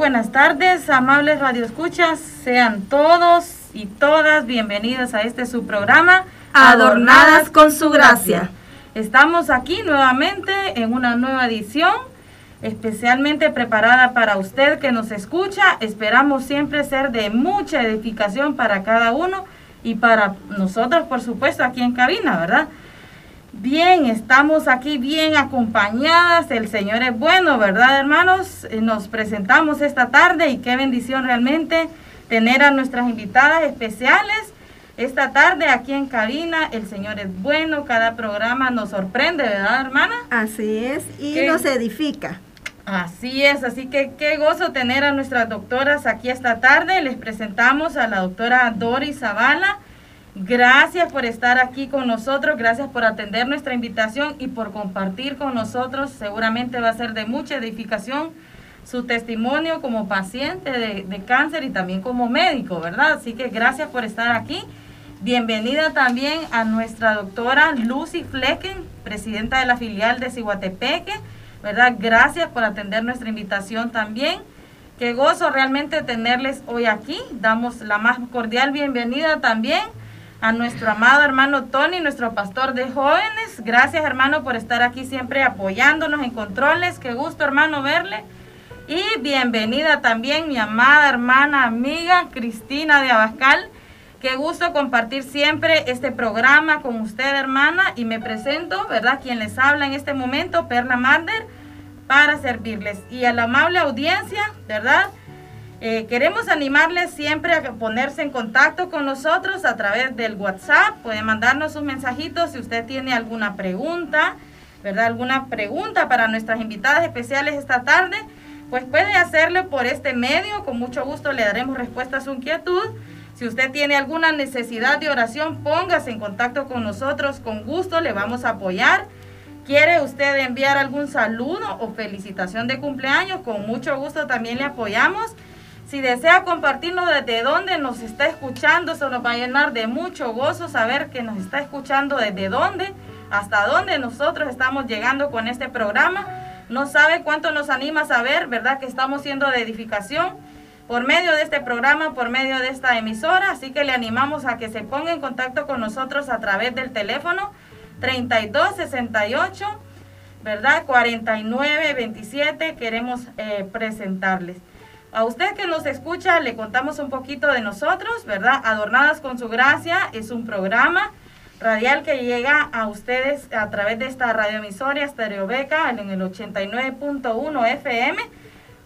Buenas tardes, amables radioescuchas. Sean todos y todas bienvenidos a este su programa Adornadas con su gracia. Estamos aquí nuevamente en una nueva edición especialmente preparada para usted que nos escucha. Esperamos siempre ser de mucha edificación para cada uno y para nosotros, por supuesto, aquí en cabina, ¿verdad? Bien, estamos aquí bien acompañadas. El Señor es bueno, ¿verdad, hermanos? Eh, Nos presentamos esta tarde y qué bendición realmente tener a nuestras invitadas especiales. Esta tarde aquí en cabina, el Señor es bueno, cada programa nos sorprende, ¿verdad, hermana? Así es, y ¿Qué? nos edifica. Así es, así que qué gozo tener a nuestras doctoras aquí esta tarde. Les presentamos a la doctora Doris Zavala. Gracias por estar aquí con nosotros, gracias por atender nuestra invitación y por compartir con nosotros. Seguramente va a ser de mucha edificación su testimonio como paciente de, cáncer y también como médico, ¿verdad? Así que gracias por estar aquí. Bienvenida también a nuestra doctora Lucy Flecken, presidenta de la filial de Ciguatepeque, ¿verdad? Gracias por atender nuestra invitación también. Qué gozo realmente tenerles hoy aquí. Damos la más cordial bienvenida también a nuestro amado hermano Tony, nuestro pastor de jóvenes. Gracias hermano por estar aquí siempre apoyándonos en controles. Qué gusto hermano verle. Y bienvenida también mi amada hermana, amiga Cristina de Abascal. Qué gusto compartir siempre este programa con usted, hermana. Y me presento, ¿verdad? Quien les habla en este momento, Perla Marder, para servirles. Y a la amable audiencia, ¿verdad? Eh, queremos animarles siempre a ponerse en contacto con nosotros a través del WhatsApp. Puede mandarnos un mensajito si usted tiene alguna pregunta, ¿verdad? Alguna pregunta para nuestras invitadas especiales esta tarde. Pues puede hacerlo por este medio. Con mucho gusto le daremos respuesta a su inquietud. Si usted tiene alguna necesidad de oración, póngase en contacto con nosotros. Con gusto le vamos a apoyar. ¿Quiere usted enviar algún saludo o felicitación de cumpleaños? Con mucho gusto también le apoyamos. Si desea compartirnos desde dónde nos está escuchando, eso nos va a llenar de mucho gozo saber que nos está escuchando desde dónde, hasta dónde nosotros estamos llegando con este programa. No sabe cuánto nos anima saber, ¿verdad? Que estamos siendo de edificación por medio de este programa, por medio de esta emisora. Así que le animamos a que se ponga en contacto con nosotros a través del teléfono 3268, ¿verdad? 4927. Queremos eh, presentarles. A usted que nos escucha, le contamos un poquito de nosotros, ¿verdad? Adornadas con su gracia es un programa radial que llega a ustedes a través de esta radioemisora Stereo Beca en el 89.1 FM.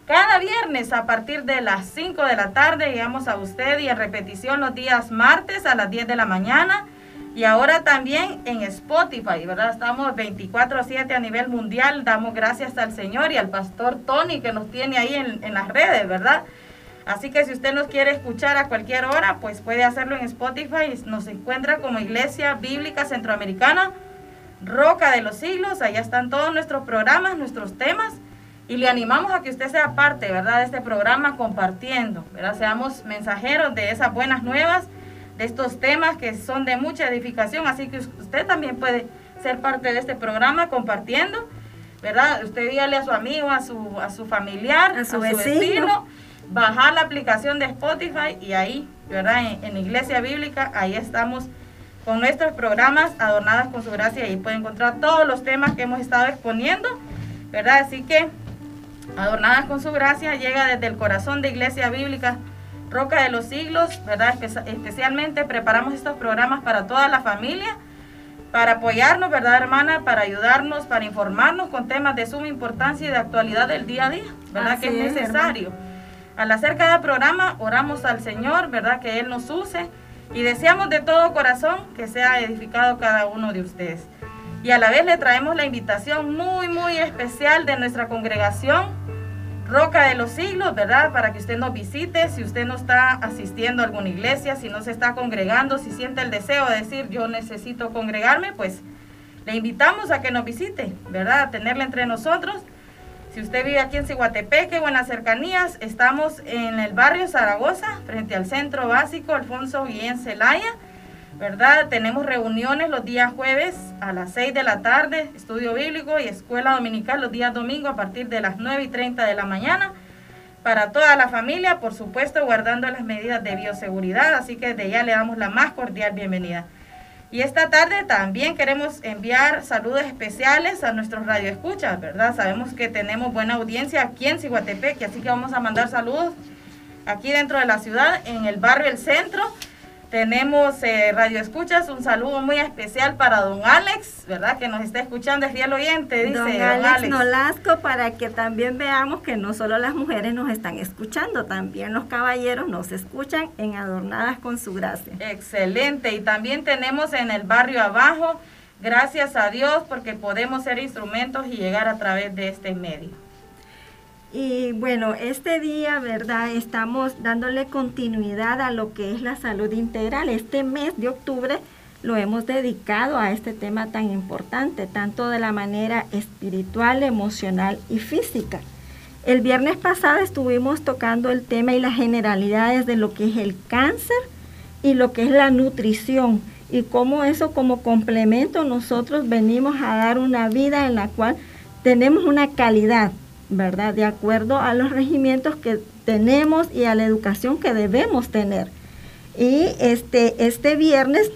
Cada viernes a partir de las 5 de la tarde llegamos a usted y en repetición los días martes a las 10 de la mañana. Y ahora también en Spotify, ¿verdad? Estamos 24-7 a nivel mundial. Damos gracias al Señor y al pastor Tony que nos tiene ahí en, en, las redes, ¿verdad? Así que si usted nos quiere escuchar a cualquier hora, pues puede hacerlo en Spotify. Nos encuentra como Iglesia Bíblica Centroamericana, Roca de los Siglos. Allá están todos nuestros programas, nuestros temas. Y le animamos a que usted sea parte, ¿verdad? De este programa compartiendo, ¿verdad? Seamos mensajeros de esas buenas nuevas de estos temas que son de mucha edificación, así que usted también puede ser parte de este programa compartiendo, ¿verdad? Usted dígale a su amigo, a su, a su familiar, a su, a su vecino. vecino, bajar la aplicación de Spotify y ahí, ¿verdad? En, en Iglesia Bíblica, ahí estamos con nuestros programas adornadas con su gracia y puede encontrar todos los temas que hemos estado exponiendo, ¿verdad? Así que Adornadas con su gracia, llega desde el corazón de Iglesia Bíblica Roca de los Siglos, ¿verdad? especialmente preparamos estos programas para toda la familia, para apoyarnos, ¿verdad, hermana? Para ayudarnos, para informarnos con temas de suma importancia y de actualidad del día a día, ¿verdad? que es necesario. Al hacer cada programa, oramos al Señor, ¿verdad? Que Él nos use y deseamos de todo corazón que sea edificado cada uno de ustedes. Y a la vez le traemos la invitación muy, muy especial de nuestra congregación, Roca de los Siglos, ¿verdad? Para que usted nos visite, si usted no está asistiendo a alguna iglesia, si no se está congregando, si siente el deseo de decir yo necesito congregarme, pues le invitamos a que nos visite, ¿verdad? A tenerla entre nosotros si usted vive aquí en Ciguatepeque o en las cercanías, estamos en el barrio Zaragoza, frente al centro básico Alfonso Guillén Celaya. ¿Verdad? Tenemos reuniones los días jueves a las 6 de la tarde, estudio bíblico y escuela dominical los días domingos a partir de las 9 y 30 de la mañana. Para toda la familia, por supuesto, guardando las medidas de bioseguridad. Así que desde ya le damos la más cordial bienvenida. Y esta tarde también queremos enviar saludos especiales a nuestros radioescuchas, ¿verdad? Sabemos que tenemos buena audiencia aquí en Ciguatepec, así que vamos a mandar saludos aquí dentro de la ciudad, en el barrio El Centro tenemos eh, Radio Escuchas, un saludo muy especial para don Alex, ¿verdad? Que nos está escuchando, es fiel oyente, dice don, Alex, Nolasco, para que también veamos que no solo las mujeres nos están escuchando, también los caballeros nos escuchan en Adornadas con su gracia. Excelente, y también tenemos en el barrio abajo, gracias a Dios, porque podemos ser instrumentos y llegar a través de este medio. Y bueno, este día, ¿verdad? Estamos dándole continuidad a lo que es la salud integral. Este mes de octubre lo hemos dedicado a este tema tan importante, tanto de la manera espiritual, emocional y física. El viernes pasado estuvimos tocando el tema y las generalidades de lo que es el cáncer y lo que es la nutrición y cómo eso como complemento nosotros venimos a dar una vida en la cual tenemos una calidad ¿verdad? De acuerdo a los regimientos que tenemos y a la educación que debemos tener. Y este, este viernes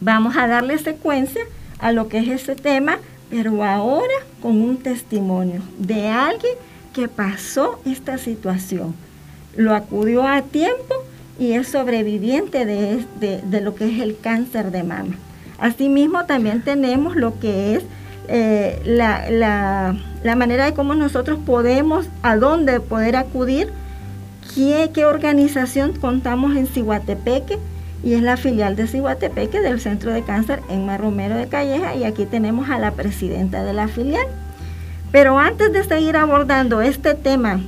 vamos a darle secuencia a lo que es este tema, pero ahora con un testimonio de alguien que pasó esta situación. Lo acudió a tiempo y es sobreviviente de, de lo que es el cáncer de mama. Asimismo, también tenemos lo que es eh, la, la, manera de cómo nosotros podemos, a dónde poder acudir, qué, qué organización contamos en Cihuatepeque, y es la filial de Cihuatepeque del Centro de Cáncer en Marromero de Calleja, y aquí tenemos a la presidenta de la filial. Pero antes de seguir abordando este tema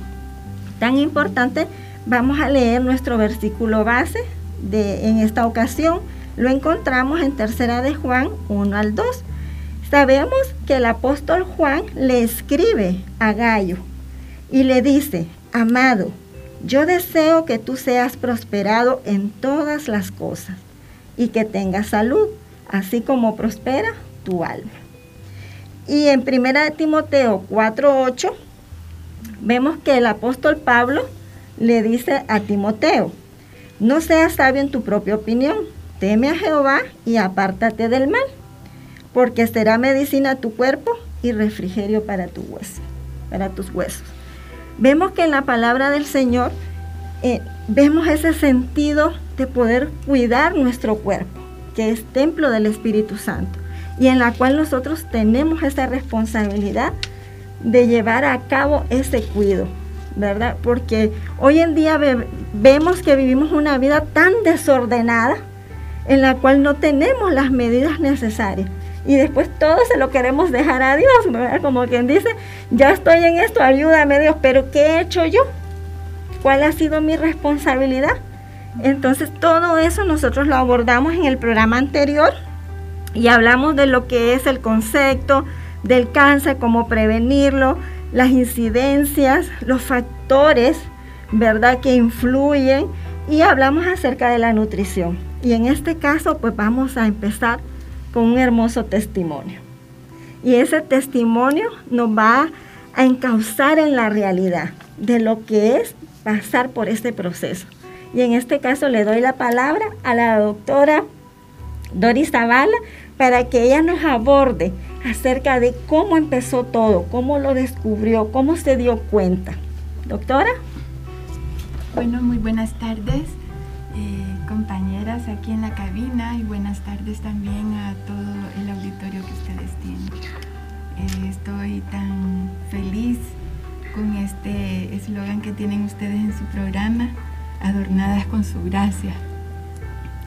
tan importante, vamos a leer nuestro versículo base de, en esta ocasión. Lo encontramos en Tercera de Juan 1 al 2 Sabemos que el apóstol Juan le escribe a Gallo y le dice, amado, yo deseo que tú seas prosperado en todas las cosas y que tengas salud, así como prospera tu alma. Y en 1 Timoteo 4:8 vemos que el apóstol Pablo le dice a Timoteo, no seas sabio en tu propia opinión, teme a Jehová y apártate del mal porque será medicina a tu cuerpo y refrigerio para tu hueso, para tus huesos. Vemos que en la palabra del Señor eh, vemos ese sentido de poder cuidar nuestro cuerpo, que es templo del Espíritu Santo, y en la cual nosotros tenemos esa responsabilidad de llevar a cabo ese cuidado, ¿verdad? Porque hoy en día vemos que vivimos una vida tan desordenada en la cual no tenemos las medidas necesarias y después todo se lo queremos dejar a Dios, ¿verdad? Como quien dice, ya estoy en esto, ayúdame Dios, pero ¿qué he hecho yo? ¿Cuál ha sido mi responsabilidad? Entonces todo eso nosotros lo abordamos en el programa anterior y hablamos de lo que es el concepto del cáncer, cómo prevenirlo, las incidencias, los factores, ¿verdad?, que influyen y hablamos acerca de la nutrición. Y en este caso, pues vamos a empezar con un hermoso testimonio. Y ese testimonio nos va a encauzar en la realidad de lo que es pasar por este proceso. Y en este caso le doy la palabra a la doctora Doris Zavala para que ella nos aborde acerca de cómo empezó todo, cómo lo descubrió, cómo se dio cuenta. Doctora. Bueno, muy buenas tardes, aquí en la cabina y buenas tardes también a todo el auditorio que ustedes tienen. Eh, estoy tan feliz con este eslogan que tienen ustedes en su programa, adornadas con su gracia.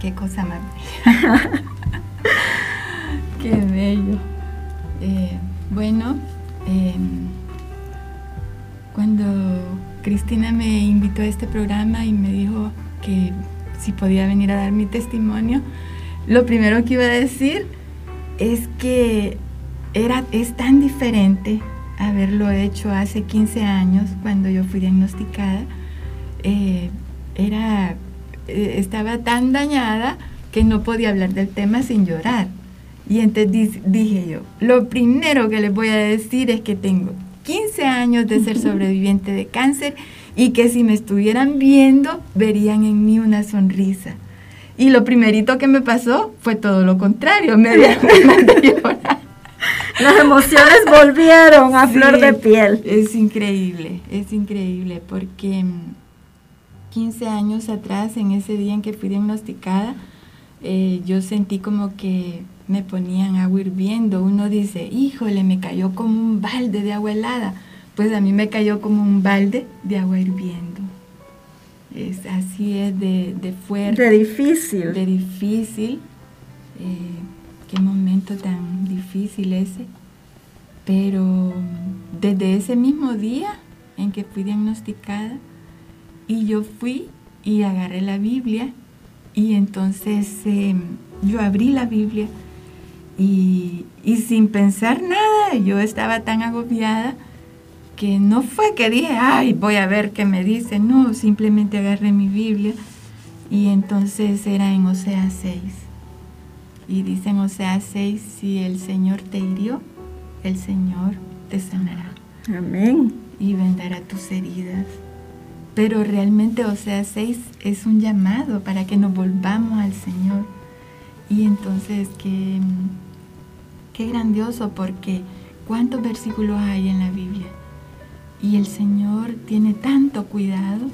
Qué cosa más bella. Qué bello. Eh, bueno, em, cuando Cristina me invitó a este programa y me dijo que si podía venir a dar mi testimonio, lo primero que iba a decir es que era, es tan diferente haberlo hecho hace 15 años cuando yo fui diagnosticada. Eh, era, eh, estaba tan dañada que no podía hablar del tema sin llorar. Y entonces dije yo, lo primero que les voy a decir es que tengo 15 años de ser sobreviviente de cáncer y que si me estuvieran viendo verían en mí una sonrisa. Y lo primerito que me pasó fue todo lo contrario, me dieron de llorar. Las emociones volvieron a flor de piel. Es increíble, es increíble porque 15 mm, años atrás, en ese día en que fui diagnosticada, eh, yo sentí como que me ponían agua hirviendo. Uno dice, híjole, me cayó como un balde de agua helada. Pues a mí me cayó como un balde de agua hirviendo. Es, así es de, fuerte. De difícil. De difícil. Eh, qué momento tan difícil ese. Pero desde ese mismo día en que fui diagnosticada, y yo fui y agarré la Biblia, y entonces em, yo abrí la Biblia y, sin pensar nada, yo estaba tan agobiada que no fue que dije, ay, voy a ver qué me dice, no, simplemente agarré mi Biblia y entonces era en Oseas 6. Y dice en Oseas 6, si el Señor te hirió, el Señor te sanará. Amén. Y vendará tus heridas. Pero realmente Oseas 6 es un llamado para que nos volvamos al Señor. Y entonces que Qué grandioso porque cuántos versículos hay en la Biblia. Y el Señor tiene tanto cuidado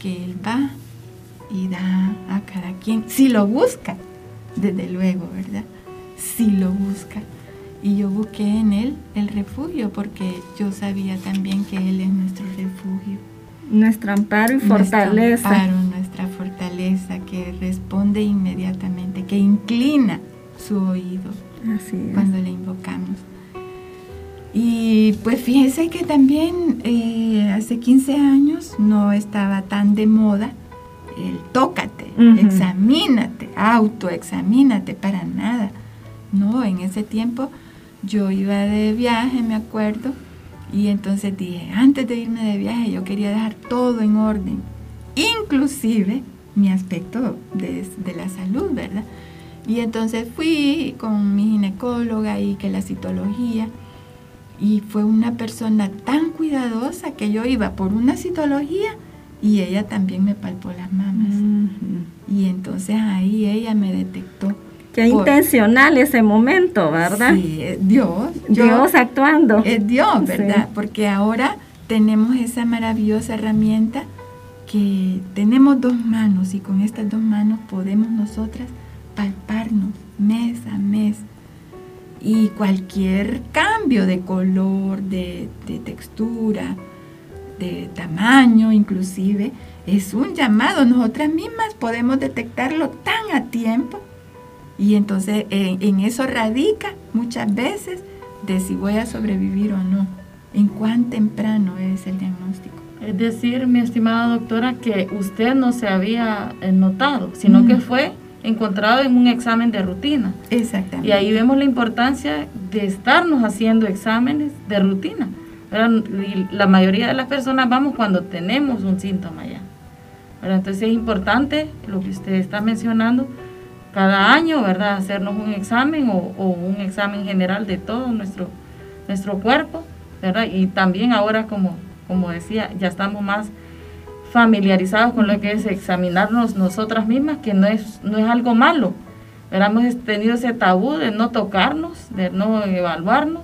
que Él va y da a cada quien, si lo busca, desde luego, ¿verdad? Si lo busca. Y yo busqué en Él el refugio porque yo sabía también que Él es nuestro refugio. Nuestro amparo y fortaleza. Nuestro amparo, nuestra fortaleza que responde inmediatamente, que inclina su oído cuando le invocamos. Y pues fíjense que también eh, hace 15 años no estaba tan de moda el tócate, examínate, autoexamínate, para nada. No, en ese tiempo yo iba de viaje, me acuerdo, y entonces dije, antes de irme de viaje yo quería dejar todo en orden, inclusive mi aspecto de, de la salud, ¿verdad? Y entonces fui con mi ginecóloga y que la citología. Y fue una persona tan cuidadosa que yo iba por una citología y ella también me palpó las mamas. Y entonces ahí ella me detectó. Qué intencional ese momento, ¿verdad? Sí, Dios. Dios actuando. Es Dios, ¿verdad? Porque ahora tenemos esa maravillosa herramienta que tenemos dos manos y con estas dos manos podemos nosotras palparnos mes a mes. Y cualquier cambio de color, de, textura, de tamaño inclusive, es un llamado. Nosotras mismas podemos detectarlo tan a tiempo. Y entonces en, eso radica muchas veces de si voy a sobrevivir o no. En cuán temprano es el diagnóstico. Es decir, mi estimada doctora, que usted no se había eh, notado, sino que fue encontrado en un examen de rutina. Exactamente. Y ahí vemos la importancia de estarnos haciendo exámenes de rutina. la mayoría de las personas vamos cuando tenemos un síntoma ya. Entonces es importante lo que usted está mencionando, cada año, ¿verdad? Hacernos un examen o, un examen general de todo nuestro, nuestro cuerpo, ¿verdad? Y también ahora, como, como decía, ya estamos más familiarizados con lo que es examinarnos nosotras mismas, que no es, no es algo malo, Hemos tenido ese tabú de no tocarnos, de no evaluarnos,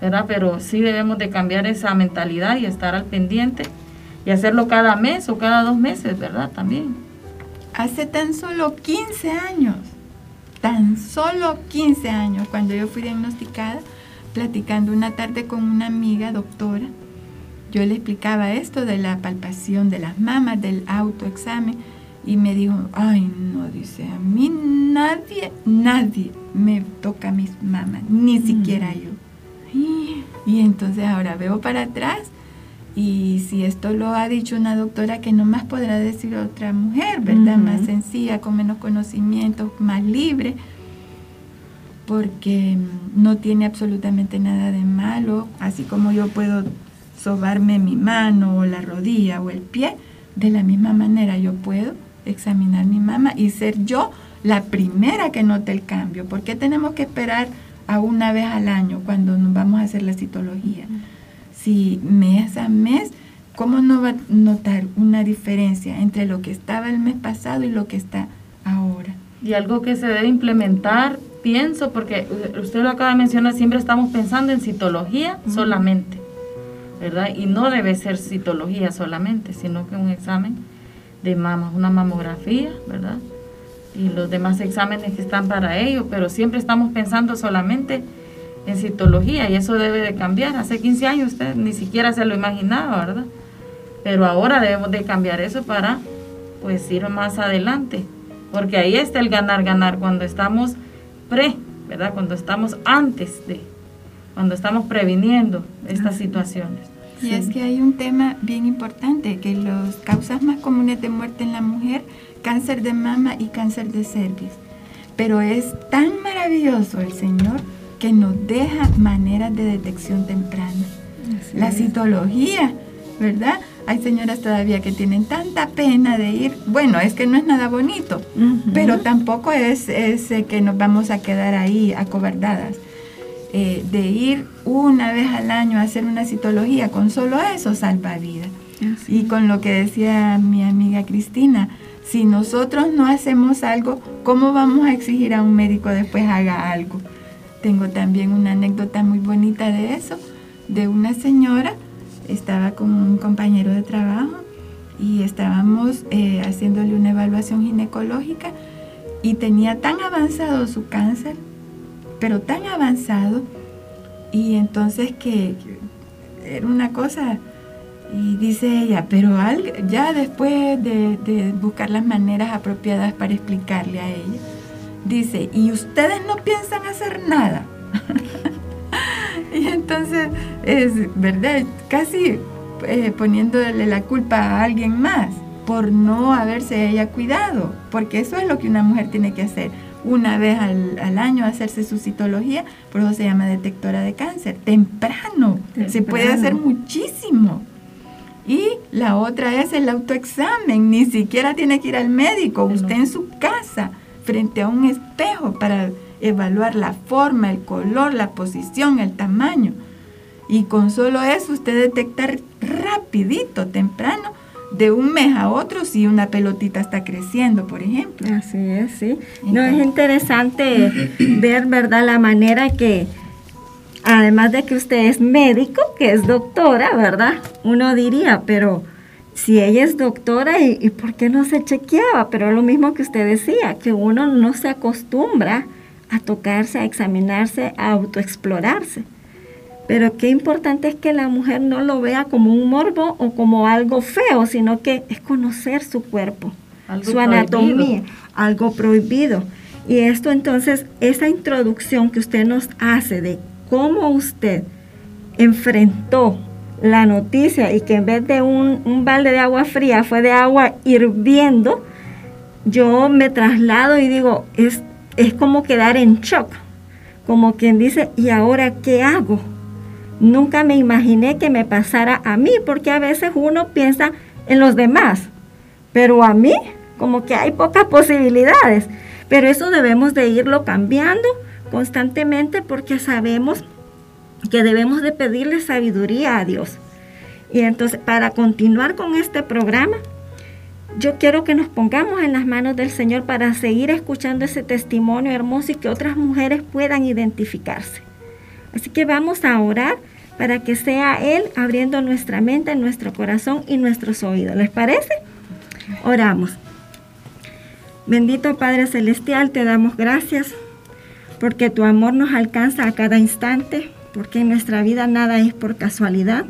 ¿verdad? Pero sí debemos de cambiar esa mentalidad y estar al pendiente y hacerlo cada mes o cada dos meses, ¿verdad? También. Hace tan solo 15 años, tan solo 15 años, cuando yo fui diagnosticada, platicando una tarde con una amiga doctora, yo le explicaba esto de la palpación de las mamas, del autoexamen, y me dijo, ay, no, dice, a mí nadie, nadie me toca mis mamas, ni mm. siquiera yo. Y entonces ahora veo para atrás y si esto lo ha dicho una doctora que no más podrá decir otra mujer, ¿verdad? Más sencilla, con menos conocimiento, más libre, porque no tiene absolutamente nada de malo, así como yo puedo sobarme mi mano o la rodilla o el pie, de la misma manera yo puedo examinar mi mama y ser yo la primera que note el cambio. ¿Por qué tenemos que esperar a una vez al año cuando nos vamos a hacer la citología? Si mes a mes, ¿cómo no va a notar una diferencia entre lo que estaba el mes pasado y lo que está ahora? Y algo que se debe implementar, pienso, porque usted lo acaba de mencionar, siempre estamos pensando en citología solamente, ¿verdad? Y no debe ser citología solamente, sino que un examen de mamas, una mamografía, ¿verdad? Y los demás exámenes que están para ello, pero siempre estamos pensando solamente en citología y eso debe de cambiar. Hace 15 años usted ni siquiera se lo imaginaba, ¿verdad? Pero ahora debemos de cambiar eso para pues ir más adelante, porque ahí está el ganar, ganar, cuando estamos pre, ¿verdad? Cuando estamos antes de, cuando estamos previniendo estas situaciones. Y es que hay un tema bien importante, que las causas más comunes de muerte en la mujer, cáncer de mama y cáncer de cervix. Pero es tan maravilloso el Señor que nos deja maneras de detección temprana. la citología, ¿verdad? Hay señoras todavía que tienen tanta pena de ir. Bueno, es que no es nada bonito, pero tampoco es, es que nos vamos a quedar ahí acobardadas eh, de ir una vez al año a hacer una citología, con solo eso salva vida. Y con lo que decía mi amiga Cristina, si nosotros no hacemos algo, ¿cómo vamos a exigir a un médico después haga algo? Tengo también una anécdota muy bonita de eso, de una señora, estaba con un compañero de trabajo y estábamos eh, haciéndole una evaluación ginecológica y tenía tan avanzado su cáncer pero tan avanzado y entonces que, era una cosa y dice ella, pero ya después de, buscar las maneras apropiadas para explicarle a ella, dice, ¿y ustedes no piensan hacer nada? y entonces, es verdad, casi eh, poniéndole la culpa a alguien más por no haberse ella cuidado, porque eso es lo que una mujer tiene que hacer una vez al, año hacerse su citología, por eso se llama detectora de cáncer, temprano, se puede hacer muchísimo. Y la otra es el autoexamen, ni siquiera tiene que ir al médico, usted en su casa, frente a un espejo para evaluar la forma, el color, la posición, el tamaño. Y con solo eso usted detectar rapidito, temprano, de un mes a otro si una pelotita está creciendo, por ejemplo. Así es, sí. no es interesante ver, ¿verdad?, la manera que, además de que usted es médico, que es doctora, ¿verdad? Uno diría, pero si ella es doctora, ¿y, y por qué no se chequeaba? Pero es lo mismo que usted decía, que uno no se acostumbra a tocarse, a examinarse, a autoexplorarse. Pero qué importante es que la mujer no lo vea como un morbo o como algo feo, sino que es conocer su cuerpo, su anatomía, algo prohibido. Y esto entonces, esa introducción que usted nos hace de cómo usted enfrentó la noticia y que en vez de un, un balde de agua fría fue de agua hirviendo, yo me traslado y digo, es, es como quedar en shock, como quien dice, ¿y ahora qué hago? Nunca me imaginé que me pasara a mí, porque a veces uno piensa en los demás, pero a mí como que hay pocas posibilidades. Pero eso debemos de irlo cambiando constantemente porque sabemos que debemos de pedirle sabiduría a Dios. Y entonces, para continuar con este programa, yo quiero que nos pongamos en las manos del Señor para seguir escuchando ese testimonio hermoso y que otras mujeres puedan identificarse. Así que vamos a orar para que sea Él abriendo nuestra mente, nuestro corazón y nuestros oídos. ¿Les parece? Oramos. Bendito Padre Celestial, te damos gracias porque tu amor nos alcanza a cada instante, porque en nuestra vida nada es por casualidad.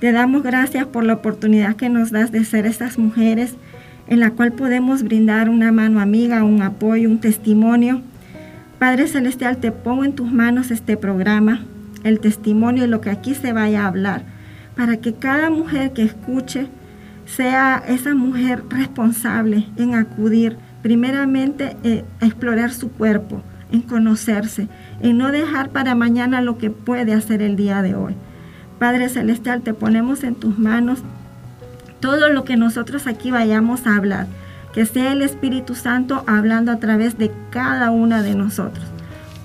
Te damos gracias por la oportunidad que nos das de ser estas mujeres en la cual podemos brindar una mano amiga, un apoyo, un testimonio. Padre Celestial, te pongo en tus manos este programa, el testimonio y lo que aquí se vaya a hablar, para que cada mujer que escuche sea esa mujer responsable en acudir primeramente eh, a explorar su cuerpo, en conocerse, en no dejar para mañana lo que puede hacer el día de hoy. Padre Celestial, te ponemos en tus manos todo lo que nosotros aquí vayamos a hablar, que sea el Espíritu Santo hablando a través de cada una de nosotros.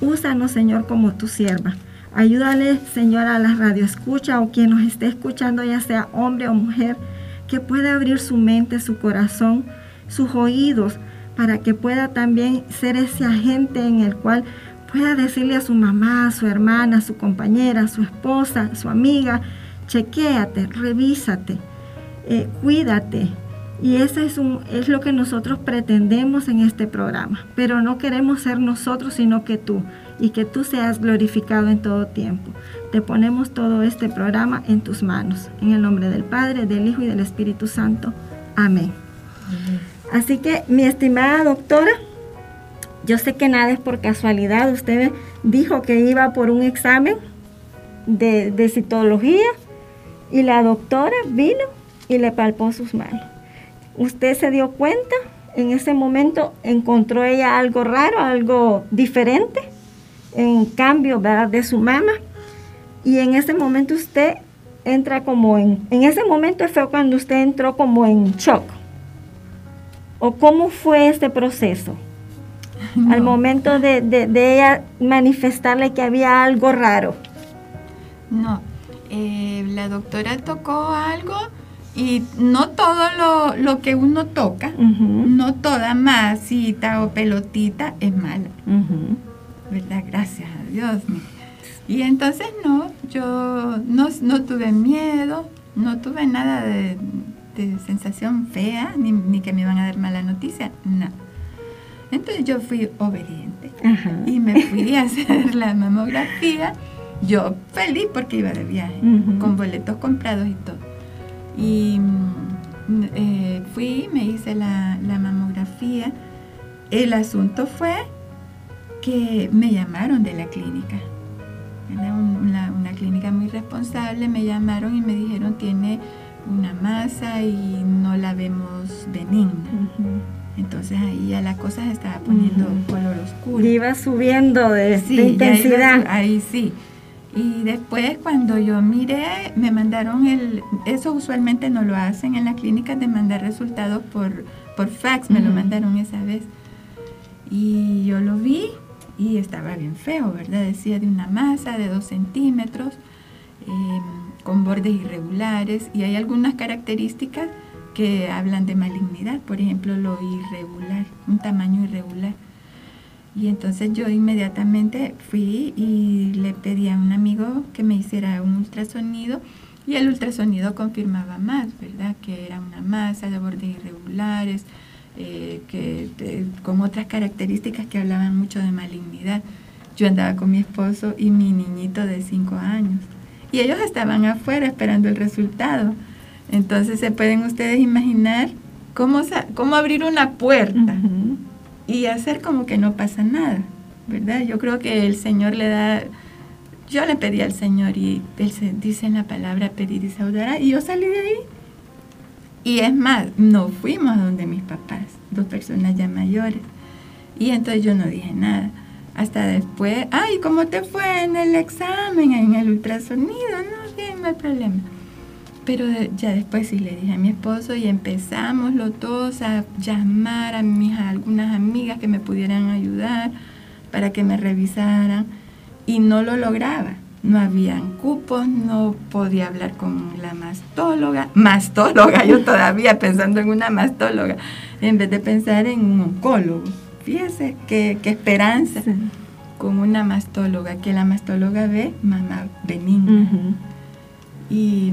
Úsanos, Señor, como tu sierva. Ayúdale, Señor, a la radio escucha o quien nos esté escuchando, ya sea hombre o mujer, que pueda abrir su mente, su corazón, sus oídos, para que pueda también ser ese agente en el cual pueda decirle a su mamá, a su hermana, a su compañera, a su esposa, a su amiga, chequéate, revísate, eh, cuídate. Y eso es, un, es lo que nosotros pretendemos en este programa. Pero no queremos ser nosotros, sino que tú. Y que tú seas glorificado en todo tiempo. Te ponemos todo este programa en tus manos. En el nombre del Padre, del Hijo y del Espíritu Santo. Amén. Así que, mi estimada doctora, yo sé que nada es por casualidad. Usted dijo que iba por un examen de, de citología y la doctora vino y le palpó sus manos. Usted se dio cuenta, en ese momento encontró ella algo raro, algo diferente, en cambio ¿verdad? de su mamá. Y en ese momento usted entra como en, en ese momento fue cuando usted entró como en shock. ¿O cómo fue este proceso? Al momento de, de, de, ella manifestarle que había algo raro. No, eh, la doctora tocó algo y no todo lo, lo que uno toca, uh -huh. no toda masita o pelotita es mala. Uh -huh. ¿Verdad? Gracias a Dios. Y entonces no, yo no, no tuve miedo, no tuve nada de, de sensación fea, ni, ni, que me iban a dar mala noticia, no. Entonces yo fui obediente y me fui a hacer la mamografía, yo feliz porque iba de viaje, con boletos comprados y todo. Y eh, fui, me hice la, la, mamografía. El asunto fue que me llamaron de la clínica. Era una, una, clínica muy responsable, me llamaron y me dijeron tiene una masa y no la vemos benigna. Uh -huh. Entonces ahí ya la cosa se estaba poniendo uh -huh. color oscuro. Y iba subiendo de, sí, de intensidad. Iba, ahí sí. Y después cuando yo miré, me mandaron el, eso usualmente no lo hacen en las clínicas de mandar resultados por, por fax, me uh -huh. lo mandaron esa vez. Y yo lo vi y estaba bien feo, ¿verdad? Decía de una masa de dos centímetros, eh, con bordes irregulares y hay algunas características que hablan de malignidad, por ejemplo lo irregular, un tamaño irregular. Y entonces yo inmediatamente fui y le pedí a un amigo que me hiciera un ultrasonido y el ultrasonido confirmaba más, ¿verdad? Que era una masa de bordes irregulares, eh, que, con otras características que hablaban mucho de malignidad. Yo andaba con mi esposo y mi niñito de 5 años y ellos estaban afuera esperando el resultado. Entonces se pueden ustedes imaginar cómo, cómo abrir una puerta. Y hacer como que no pasa nada, ¿verdad? Yo creo que el Señor le da, yo le pedí al Señor y él se, dice en la palabra pedir y saudará y yo salí de ahí. Y es más, no fuimos a donde mis papás, dos personas ya mayores. Y entonces yo no dije nada. Hasta después, ay, ¿cómo te fue en el examen, en el ultrasonido? No, bien, no hay problema. Pero ya después sí le dije a mi esposo y empezamos los dos a llamar a mis a algunas amigas que me pudieran ayudar para que me revisaran y no lo lograba. no habían cupos, no podía hablar con la mastóloga, mastóloga, yo todavía pensando en una mastóloga, en vez de pensar en un oncólogo. Fíjese qué, esperanza con una mastóloga, que la mastóloga ve mamá benigna. Y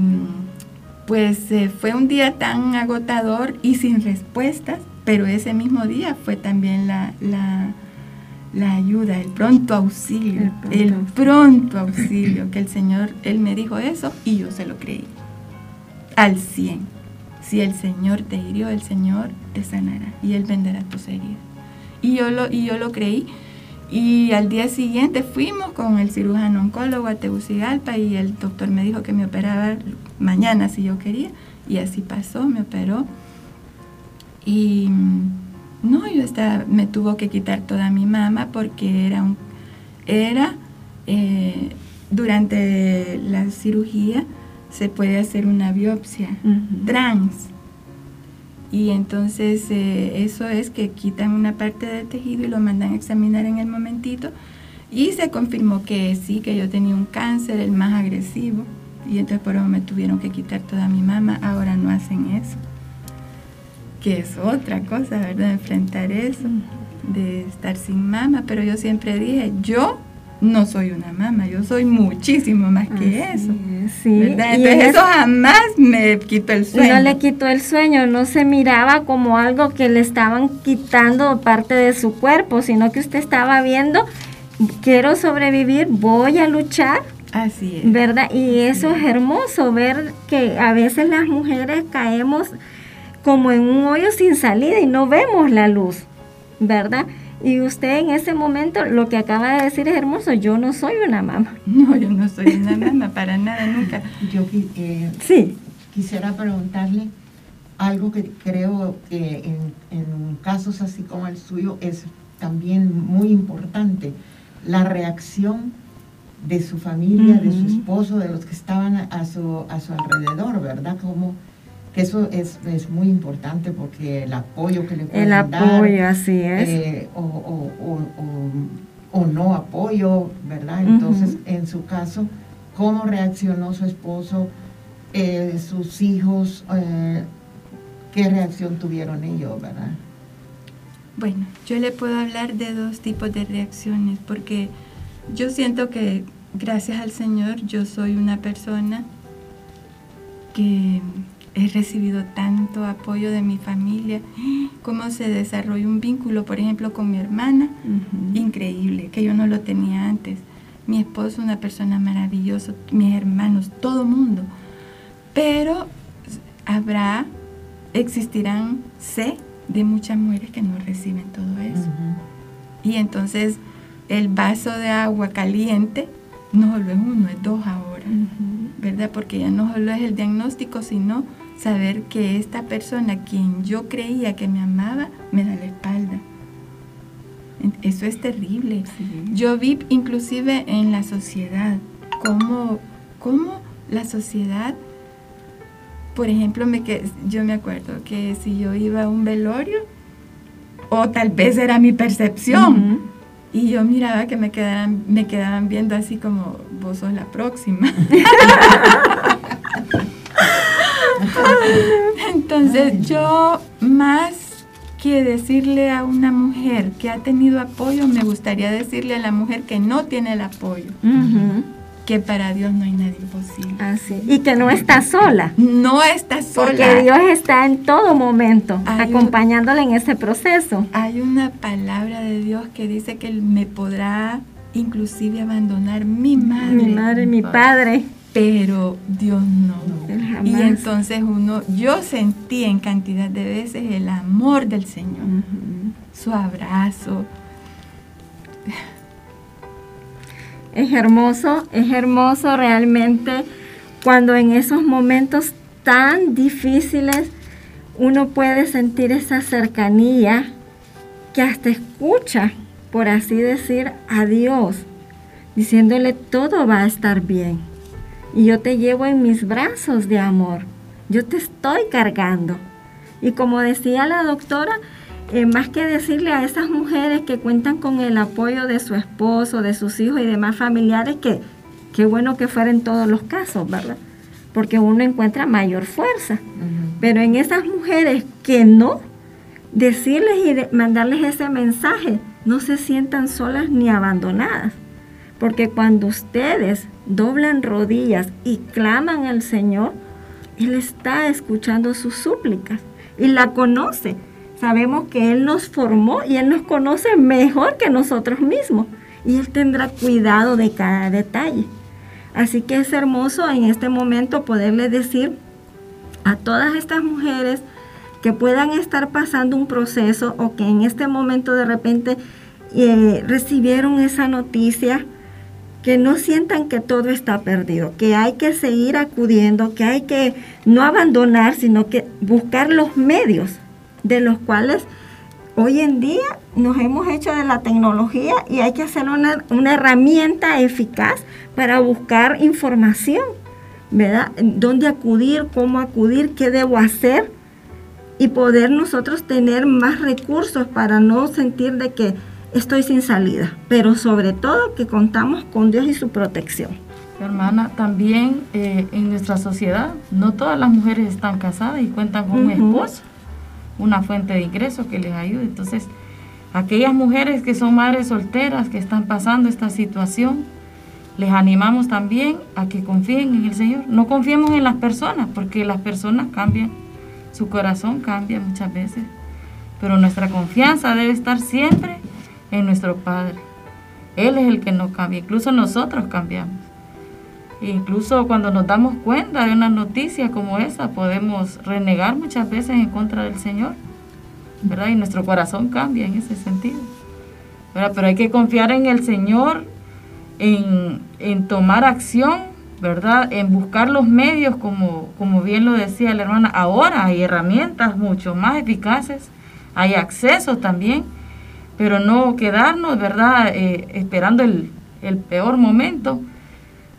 pues eh, fue un día tan agotador y sin respuestas, pero ese mismo día fue también la la ayuda, el pronto auxilio, el pronto, auxilio, que el Señor, Él me dijo eso y yo se lo creí. Al cien. Si el Señor te hirió, el Señor te sanará y Él venderá tus heridas. Y yo lo, y yo lo creí. Y al día siguiente fuimos con el cirujano oncólogo a Tegucigalpa y el doctor me dijo que me operaba mañana si yo quería. Y así pasó, me operó. Y no, yo estaba, me tuvo que quitar toda mi mama porque era un, era eh, durante la cirugía se puede hacer una biopsia trans. Y entonces eh, eso es que quitan una parte del tejido y lo mandan a examinar en el momentito. Y se confirmó que sí, que yo tenía un cáncer, el más agresivo. Y entonces por eso me tuvieron que quitar toda mi mama. Ahora no hacen eso que es otra cosa, ¿verdad? Enfrentar eso, de estar sin mamá, pero yo siempre dije, yo no soy una mamá, yo soy muchísimo más que eso. sí. ¿verdad? Entonces eso jamás me quitó el sueño. No le quitó el sueño, no se miraba como algo que le estaban quitando parte de su cuerpo, sino que usted estaba viendo, quiero sobrevivir, voy a luchar. Así es. ¿Verdad? Y eso es hermoso, ver que a veces las mujeres caemos como en un hoyo sin salida y no vemos la luz, ¿verdad? Y usted en ese momento lo que acaba de decir es hermoso, yo no soy una mamá. No, yo no soy una mamá, para nada, nunca. Yo eh, sí. quisiera preguntarle algo que creo que en, casos así como el suyo es también muy importante, la reacción de su familia, de su esposo, de los que estaban a su, a su alrededor, ¿verdad? Como que eso es, es, muy importante porque el apoyo que le pueden el apoyo así es. eh, o, o, o, o, no apoyo verdad entonces en su caso cómo reaccionó su esposo eh, sus hijos eh, qué reacción tuvieron ellos verdad bueno yo le puedo hablar de dos tipos de reacciones porque yo siento que gracias al Señor yo soy una persona que he recibido tanto apoyo de mi familia, cómo se desarrolla un vínculo, por ejemplo, con mi hermana, increíble, que yo no lo tenía antes. Mi esposo, una persona maravillosa, mis hermanos, todo mundo. Pero habrá, existirán, sé, de muchas mujeres que no reciben todo eso. Y entonces el vaso de agua caliente no solo es uno, es dos ahora, ¿verdad? Porque ya no solo es el diagnóstico, sino saber que esta persona, quien yo creía que me amaba, me da la espalda. Eso es terrible. Yo vi inclusive en la sociedad cómo, cómo la sociedad, por ejemplo, me, yo me acuerdo que si yo iba a un velorio, o tal vez era mi percepción, y yo miraba que me quedaban, me quedaban viendo así como, vos sos la próxima. Entonces yo más que decirle a una mujer que ha tenido apoyo, me gustaría decirle a la mujer que no tiene el apoyo. Que para Dios no hay nadie posible. Así. Y que no está sola. No está sola. Porque Dios está en todo momento acompañándola en ese proceso. Hay una palabra de Dios que dice que Él me podrá inclusive abandonar mi madre. Mi madre, mi padre pero Dios no. Y entonces uno, yo sentí en cantidad de veces el amor del Señor, su abrazo. Es hermoso, es hermoso realmente cuando en esos momentos tan difíciles uno puede sentir esa cercanía que hasta escucha, por así decir, a Dios, diciéndole todo va a estar bien y yo te llevo en mis brazos de amor. Yo te estoy cargando. Y como decía la doctora, eh, más que decirle a esas mujeres que cuentan con el apoyo de su esposo, de sus hijos y demás familiares, que, qué bueno que fuera en todos los casos, ¿verdad? Porque uno encuentra mayor fuerza. Pero en esas mujeres que no, decirles y mandarles ese mensaje, no se sientan solas ni abandonadas. Porque cuando ustedes doblan rodillas y claman al Señor, Él está escuchando sus súplicas y la conoce. Sabemos que Él nos formó y Él nos conoce mejor que nosotros mismos. Y Él tendrá cuidado de cada detalle. Así que es hermoso en este momento poderle decir a todas estas mujeres que puedan estar pasando un proceso o que en este momento de repente eh, recibieron esa noticia, que no sientan que todo está perdido, que hay que seguir acudiendo, que hay que no abandonar, sino que buscar los medios de los cuales hoy en día nos hemos hecho de la tecnología y hay que hacer una, una herramienta eficaz para buscar información, ¿verdad? ¿Dónde acudir? ¿Cómo acudir? ¿Qué debo hacer? Y poder nosotros tener más recursos para no sentir de que estoy sin salida, pero sobre todo que contamos con Dios y su protección. Hermana, también eh, en nuestra sociedad no todas las mujeres están casadas y cuentan con un esposo, una fuente de ingreso que les ayude. Entonces, aquellas mujeres que son madres solteras, que están pasando esta situación, les animamos también a que confíen en el Señor. No confiemos en las personas, porque las personas cambian, su corazón cambia muchas veces, pero nuestra confianza debe estar siempre en nuestro Padre. Él es el que nos cambia, incluso nosotros cambiamos. Incluso cuando nos damos cuenta de una noticia como esa, podemos renegar muchas veces en contra del Señor, ¿verdad? Y nuestro corazón cambia en ese sentido. Pero hay que confiar en el Señor, en, en, tomar acción, ¿verdad? En buscar los medios, como, como bien lo decía la hermana. Ahora hay herramientas mucho más eficaces, hay acceso también pero no quedarnos, ¿verdad?, eh, esperando el, peor momento,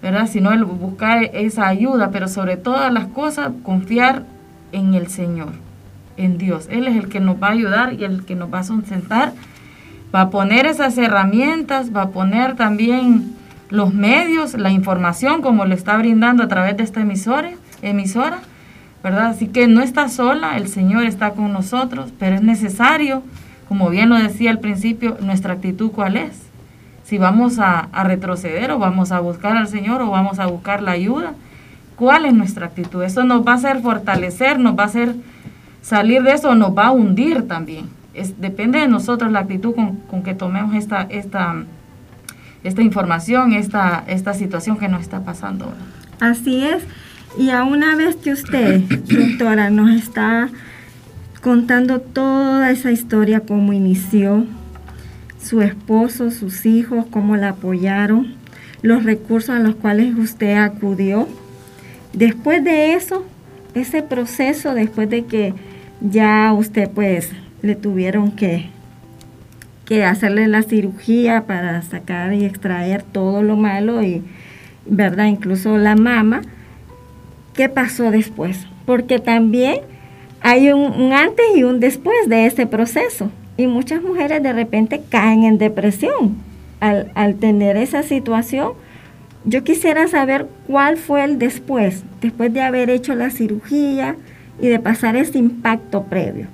¿verdad?, sino el buscar esa ayuda, pero sobre todas las cosas confiar en el Señor, en Dios. Él es el que nos va a ayudar y el que nos va a sustentar, va a poner esas herramientas, va a poner también los medios, la información, como lo está brindando a través de esta emisora, emisora, ¿verdad? Así que no está sola, el Señor está con nosotros, pero es necesario como bien lo decía al principio, nuestra actitud cuál es. Si vamos a, retroceder o vamos a buscar al Señor o vamos a buscar la ayuda, ¿cuál es nuestra actitud? Eso nos va a hacer fortalecer, nos va a hacer salir de eso, nos va a hundir también. Es, depende de nosotros la actitud con, que tomemos esta, esta, esta información, esta, esta situación que nos está pasando Así es. Y a una vez que usted, doctora, nos está contando toda esa historia, cómo inició, su esposo, sus hijos, cómo la apoyaron, los recursos a los cuales usted acudió. Después de eso, ese proceso, después de que ya usted pues le tuvieron que, que hacerle la cirugía para sacar y extraer todo lo malo y, ¿verdad? Incluso la mama, ¿qué pasó después? Porque también hay un, antes y un después de ese proceso. Y muchas mujeres de repente caen en depresión al, al tener esa situación. Yo quisiera saber cuál fue el después, después de haber hecho la cirugía y de pasar ese impacto previo.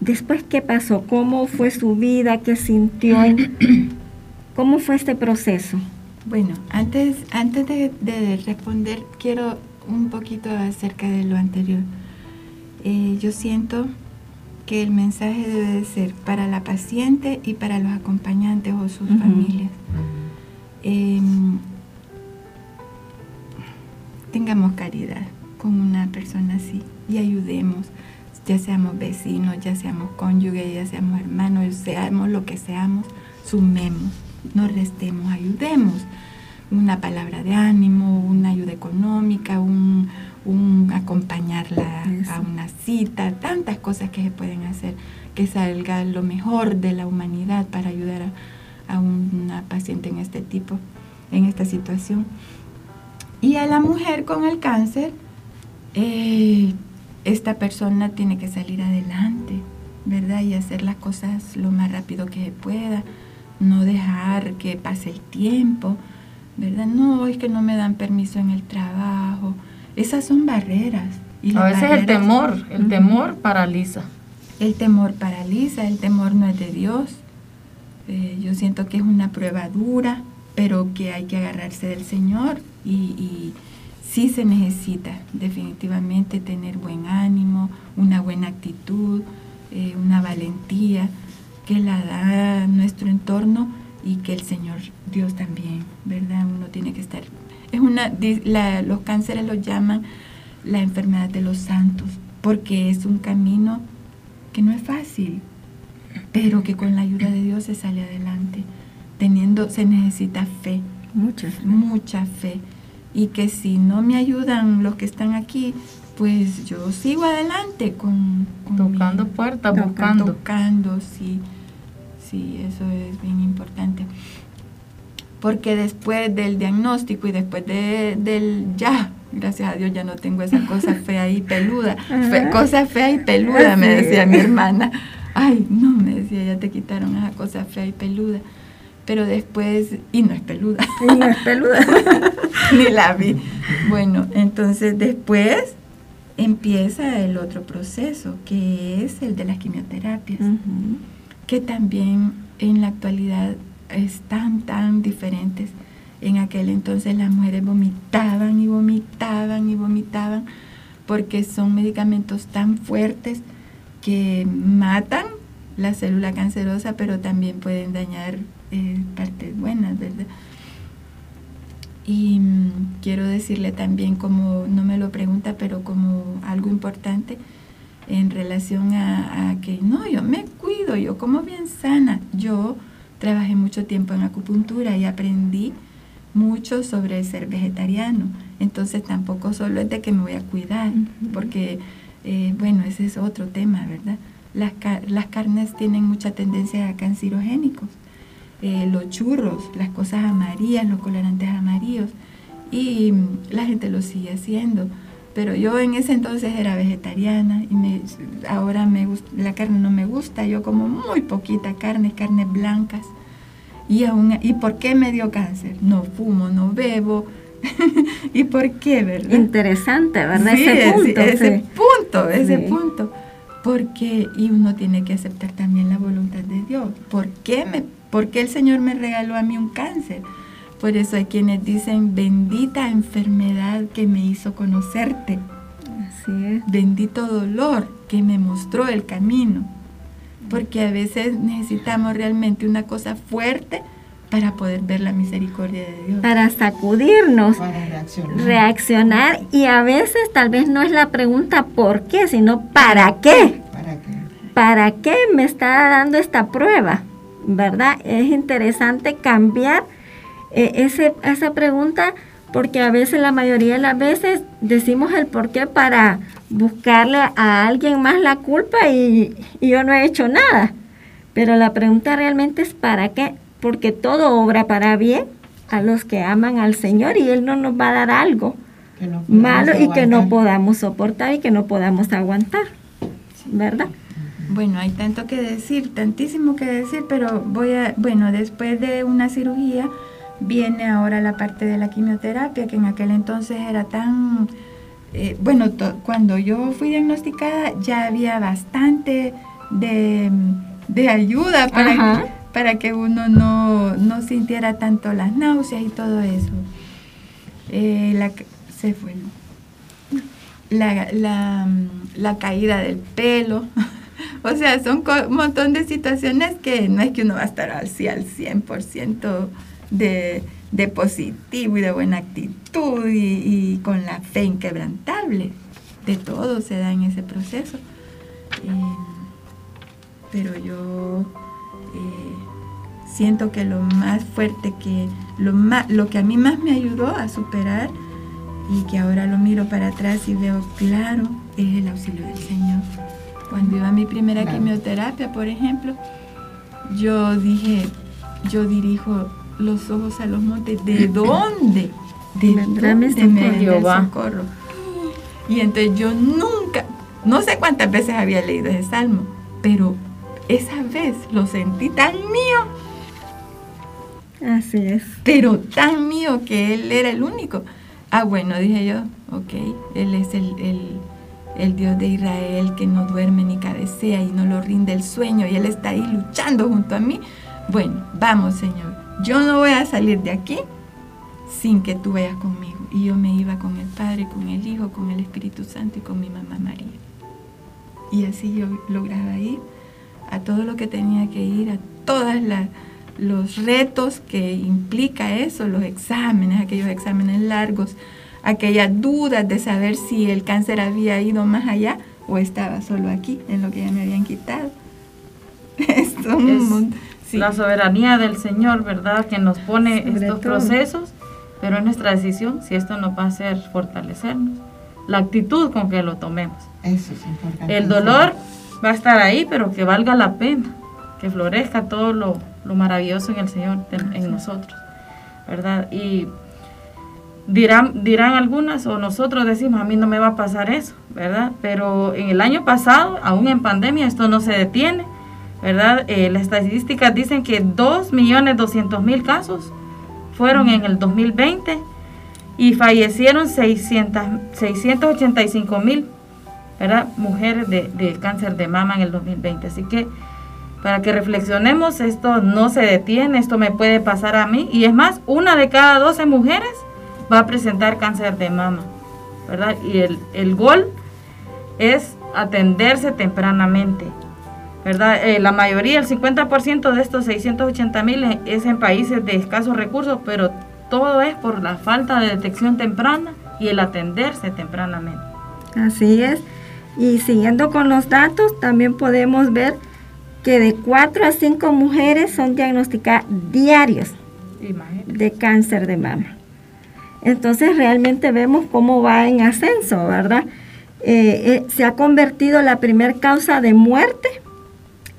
Después, ¿qué pasó? ¿Cómo fue su vida? ¿Qué sintió? ¿Cómo fue este proceso? Bueno, antes, antes de, de responder, quiero un poquito acerca de lo anterior. Eh, yo siento que el mensaje debe de ser para la paciente y para los acompañantes o sus familias. Em, tengamos caridad con una persona así y ayudemos, ya seamos vecinos, ya seamos cónyuges, ya seamos hermanos, seamos lo que seamos, sumemos, no restemos, ayudemos. Una palabra de ánimo, una ayuda económica, un, un acompañarla a una cita, tantas cosas que se pueden hacer, que salga lo mejor de la humanidad para ayudar a, una paciente en este tipo, en esta situación. Y a la mujer con el cáncer, eh, esta persona tiene que salir adelante, ¿verdad? Y hacer las cosas lo más rápido que pueda, no dejar que pase el tiempo, ¿verdad? No, es que no me dan permiso en el trabajo. Esas son barreras. Y a veces el temor, el temor paraliza. El temor paraliza, el temor no es de Dios. Eh, yo siento que es una prueba dura, pero que hay que agarrarse del Señor y, y sí se necesita definitivamente tener buen ánimo, una buena actitud, eh, una valentía que la da nuestro entorno y que el Señor Dios también, ¿verdad? Uno tiene que estar. Es una, los cánceres lo llaman la enfermedad de los santos, porque es un camino que no es fácil, pero que con la ayuda de Dios se sale adelante. Teniendo, se necesita fe. Mucha fe. Mucha fe. Y que si no me ayudan los que están aquí, pues yo sigo adelante con... tocando puertas, buscando. Tocando, sí. Sí, eso es bien importante. Porque después del diagnóstico y después de, del ya, gracias a Dios ya no tengo esa cosa fea y peluda. cosa fea y peluda, me decía mi hermana. Ay, no, me decía, ya te quitaron esa cosa fea y peluda. Pero después, y no es peluda. Y no es peluda. Ni la vi. Bueno, entonces después empieza el otro proceso, que es el de las quimioterapias que también en la actualidad están tan diferentes. En aquel entonces las mujeres vomitaban y vomitaban y vomitaban porque son medicamentos tan fuertes que matan la célula cancerosa, pero también pueden dañar eh, partes buenas, ¿verdad? Y mm, quiero decirle también, como no me lo pregunta, pero como algo importante, en relación a, que no, yo me cuido, yo como bien sana. Yo trabajé mucho tiempo en acupuntura y aprendí mucho sobre ser vegetariano. Entonces tampoco solo es de que me voy a cuidar, porque, eh, bueno, ese es otro tema, ¿verdad? Las, las carnes tienen mucha tendencia a cancerogénicos. Eh, los churros, las cosas amarillas, los colorantes amarillos, y la gente lo sigue haciendo pero yo en ese entonces era vegetariana y me, ahora me la carne no me gusta, yo como muy poquita carne, carnes blancas. Y, aún, ¿Y por qué me dio cáncer? No fumo, no bebo. ¿Y por qué, verdad? Interesante, ¿verdad? ese punto. Ese, punto, ese punto. Porque, y uno tiene que aceptar también la voluntad de Dios. ¿Por qué, me, ¿Por qué el Señor me regaló a mí un cáncer? Por eso hay quienes dicen, bendita enfermedad que me hizo conocerte. Así es. Bendito dolor que me mostró el camino. Porque a veces necesitamos realmente una cosa fuerte para poder ver la misericordia de Dios. Para sacudirnos, para reaccionar. reaccionar. y a veces tal vez no es la pregunta por qué, sino para qué. ¿Para qué? ¿Para qué me está dando esta prueba? ¿Verdad? Es interesante cambiar eh, ese, esa pregunta porque a veces, la mayoría de las veces, decimos el por qué para buscarle a alguien más la culpa y, yo no he hecho nada. Pero la pregunta realmente es para qué, porque todo obra para bien a los que aman al Señor y Él no nos va a dar algo malo y que no podamos soportar y que no podamos aguantar, ¿verdad? Bueno, hay tanto que decir, tantísimo que decir, pero voy a, bueno, después de una cirugía, viene ahora la parte de la quimioterapia, que en aquel entonces era tan... Eh, bueno, cuando yo fui diagnosticada ya había bastante de, ayuda para, para que uno no, sintiera tanto las náuseas y todo eso. Eh, la, se fue. La, la, la caída del pelo. o sea, son un montón de situaciones que no es que uno va a estar así al 100% de, positivo y de buena actitud y, con la fe inquebrantable. De todo se da en ese proceso. Eh, pero yo eh, siento que lo más fuerte que, lo, más, lo que a mí más me ayudó a superar y que ahora lo miro para atrás y veo claro es el auxilio del Señor. Cuando iba a mi primera quimioterapia, por ejemplo, yo dije, yo dirijo los ojos a los montes. ¿De dónde? ¿De dónde me socorro? Y entonces yo nunca, no sé cuántas veces había leído ese salmo, pero esa vez lo sentí tan mío. Así es. Pero tan mío que él era el único. Ah, bueno, dije yo, ok, él es el, el, el Dios de Israel que no duerme ni cabecea y no lo rinde el sueño y él está ahí luchando junto a mí. Bueno, vamos, Señor. Yo no voy a salir de aquí sin que tú vayas conmigo. Y yo me iba con el Padre, con el Hijo, con el Espíritu Santo y con mi mamá María. Y así yo lograba ir a todo lo que tenía que ir, a todos los retos que implica eso, los exámenes, aquellos exámenes largos, aquellas dudas de saber si el cáncer había ido más allá o estaba solo aquí, en lo que ya me habían quitado. Esto la soberanía del Señor, ¿verdad? Que nos pone estos procesos, pero es nuestra decisión si esto nos va a hacer fortalecernos. La actitud con que lo tomemos. Eso es importante. El dolor va a estar ahí, pero que valga la pena, que florezca todo lo, maravilloso en el Señor, en nosotros, ¿verdad? Y dirán, dirán algunas, o nosotros decimos, a mí no me va a pasar eso, ¿verdad? Pero en el año pasado, aún en pandemia, esto no se detiene, ¿verdad? Eh, las estadísticas dicen que 2.200.000 casos fueron en el 2020 y fallecieron 600, 685.000 mujeres de, cáncer de mama en el 2020. Así que para que reflexionemos, esto no se detiene, esto me puede pasar a mí. Y es más, una de cada 12 mujeres va a presentar cáncer de mama, ¿verdad? Y el, el gol es atenderse tempranamente, ¿verdad? Eh, la mayoría, el 50% de estos 680 mil es en países de escasos recursos, pero todo es por la falta de detección temprana y el atenderse tempranamente. Así es. Y siguiendo con los datos, también podemos ver que de 4 a 5 mujeres son diagnosticadas diarios de cáncer de mama. Entonces realmente vemos cómo va en ascenso, ¿verdad? Eh, eh, se ha convertido la primer causa de muerte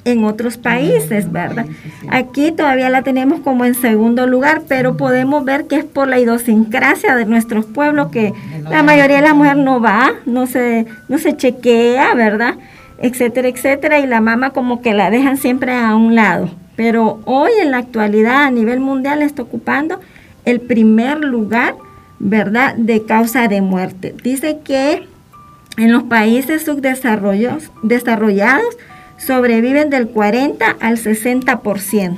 en otros países, ¿verdad? Aquí todavía la tenemos como en segundo lugar, pero podemos ver que es por la idiosincrasia de nuestros pueblos que la mayoría de la mujer no va, no se, no se chequea, ¿verdad? Etcétera, etcétera, y la mamá como que la dejan siempre a un lado. Pero hoy en la actualidad a nivel mundial está ocupando el primer lugar, ¿verdad?, de causa de muerte. Dice que en los países subdesarrollados desarrollados, sobreviven del 40 al 60%.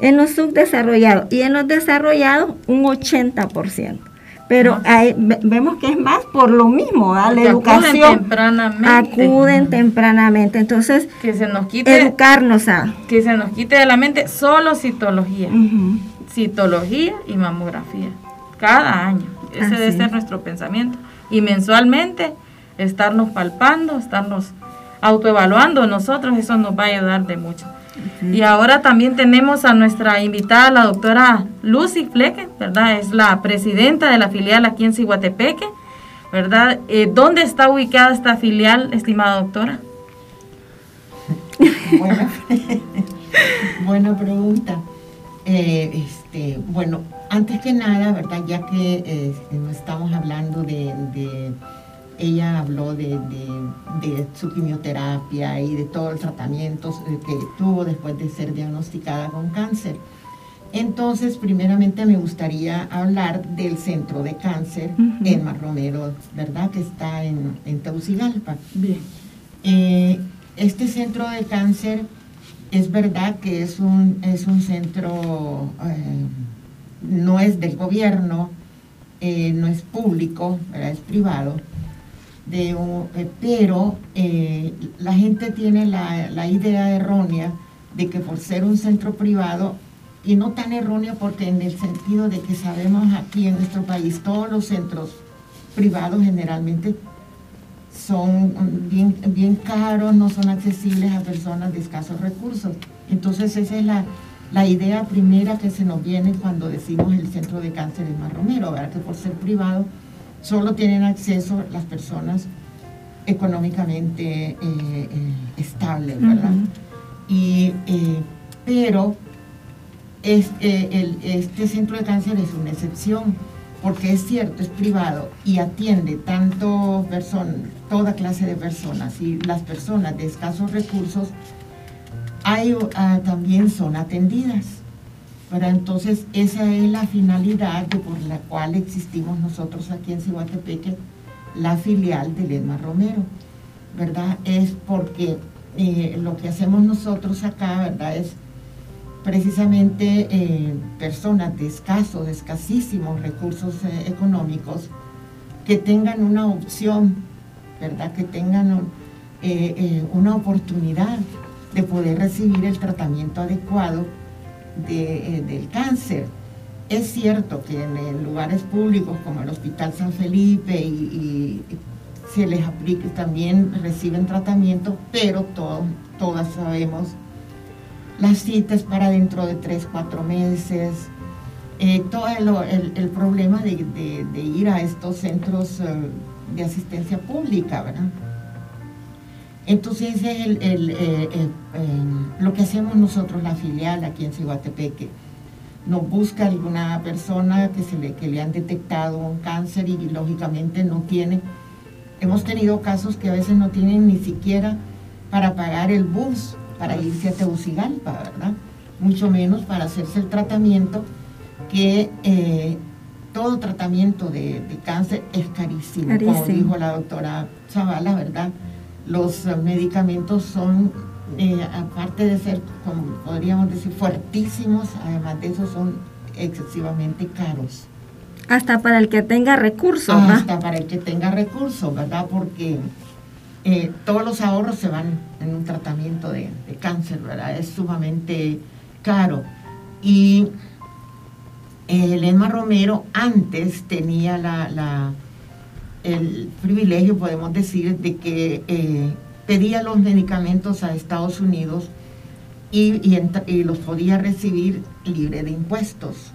En los subdesarrollados y en los desarrollados un 80%. Pero vemos que es más por lo mismo, la educación. Acuden tempranamente. Acuden tempranamente. Entonces, que se nos quite, educarnos a. Que se nos quite de la mente solo citología. Citología y mamografía. Cada año. Ese debe ser nuestro pensamiento. Y mensualmente estarnos palpando, estarnos autoevaluando nosotros, eso nos va a ayudar de mucho. Y ahora también tenemos a nuestra invitada, la doctora Lucy Fleque, ¿verdad? Es la presidenta de la filial aquí en Ciguatepeque, ¿verdad? Eh, ¿Dónde está ubicada esta filial, estimada doctora? Buena, pregunta. Eh, este, bueno, antes que nada, ¿verdad? Ya que eh, estamos hablando de ella habló de, su quimioterapia y de todos los tratamientos eh, que tuvo después de ser diagnosticada con cáncer. Entonces, primeramente me gustaría hablar del centro de cáncer en Marromero, ¿verdad? Que está en, en Teucigalpa. Bien. Eh, este centro de cáncer es verdad que es un, es un centro, eh, no es del gobierno, no es público, es privado de eh, pero eh, la gente tiene la, idea errónea de que por ser un centro privado, y no tan errónea porque en el sentido de que sabemos aquí en nuestro país todos los centros privados generalmente son bien, bien caros, no son accesibles a personas de escasos recursos. Entonces esa es la, la idea primera que se nos viene cuando decimos el centro de cáncer de Mar Romero, ¿verdad? que por ser privado solo tienen acceso las personas económicamente eh, eh, estables, ¿verdad? y, eh, pero este centro de cáncer es una excepción, porque es cierto, es privado y atiende tanto toda clase de personas, y las personas de escasos recursos hay, ah, también son atendidas. Pero entonces esa es la finalidad por la cual existimos nosotros aquí en Cihuatepeque, la filial de Ledma Romero, ¿verdad? Es porque eh, lo que hacemos nosotros acá, ¿verdad? Es precisamente eh, personas de escasos, de escasísimos recursos eh, económicos que tengan una opción, ¿verdad? Que tengan una oportunidad de poder recibir el tratamiento adecuado del cáncer. Es cierto que en, lugares públicos como el Hospital San Felipe y, se les aplica, también reciben tratamiento, pero todas sabemos las citas para dentro de 3, 4 meses, eh, todo el, problema de, ir a estos centros eh, de asistencia pública, ¿verdad? Entonces es el, eh, lo que hacemos nosotros, la filial aquí en Cihuatepeque. Nos busca alguna persona que, se le, que le han detectado un cáncer y lógicamente no tiene. Hemos tenido casos que a veces no tienen ni siquiera para pagar el bus para irse a Tegucigalpa, ¿verdad? Mucho menos para hacerse el tratamiento, que eh, todo tratamiento de, cáncer es carísimo, como dijo la doctora Zavala, ¿verdad? Los medicamentos son, eh, aparte de ser, como podríamos decir, fuertísimos, además de eso son excesivamente caros. Hasta para el que tenga recursos, Hasta para el que tenga recursos, ¿verdad? Porque eh, todos los ahorros se van en un tratamiento de, cáncer, ¿verdad? Es sumamente caro. Y eh, Elena Romero antes tenía la, el privilegio, podemos decir, de que eh, pedía los medicamentos a Estados Unidos y, los podía recibir libre de impuestos.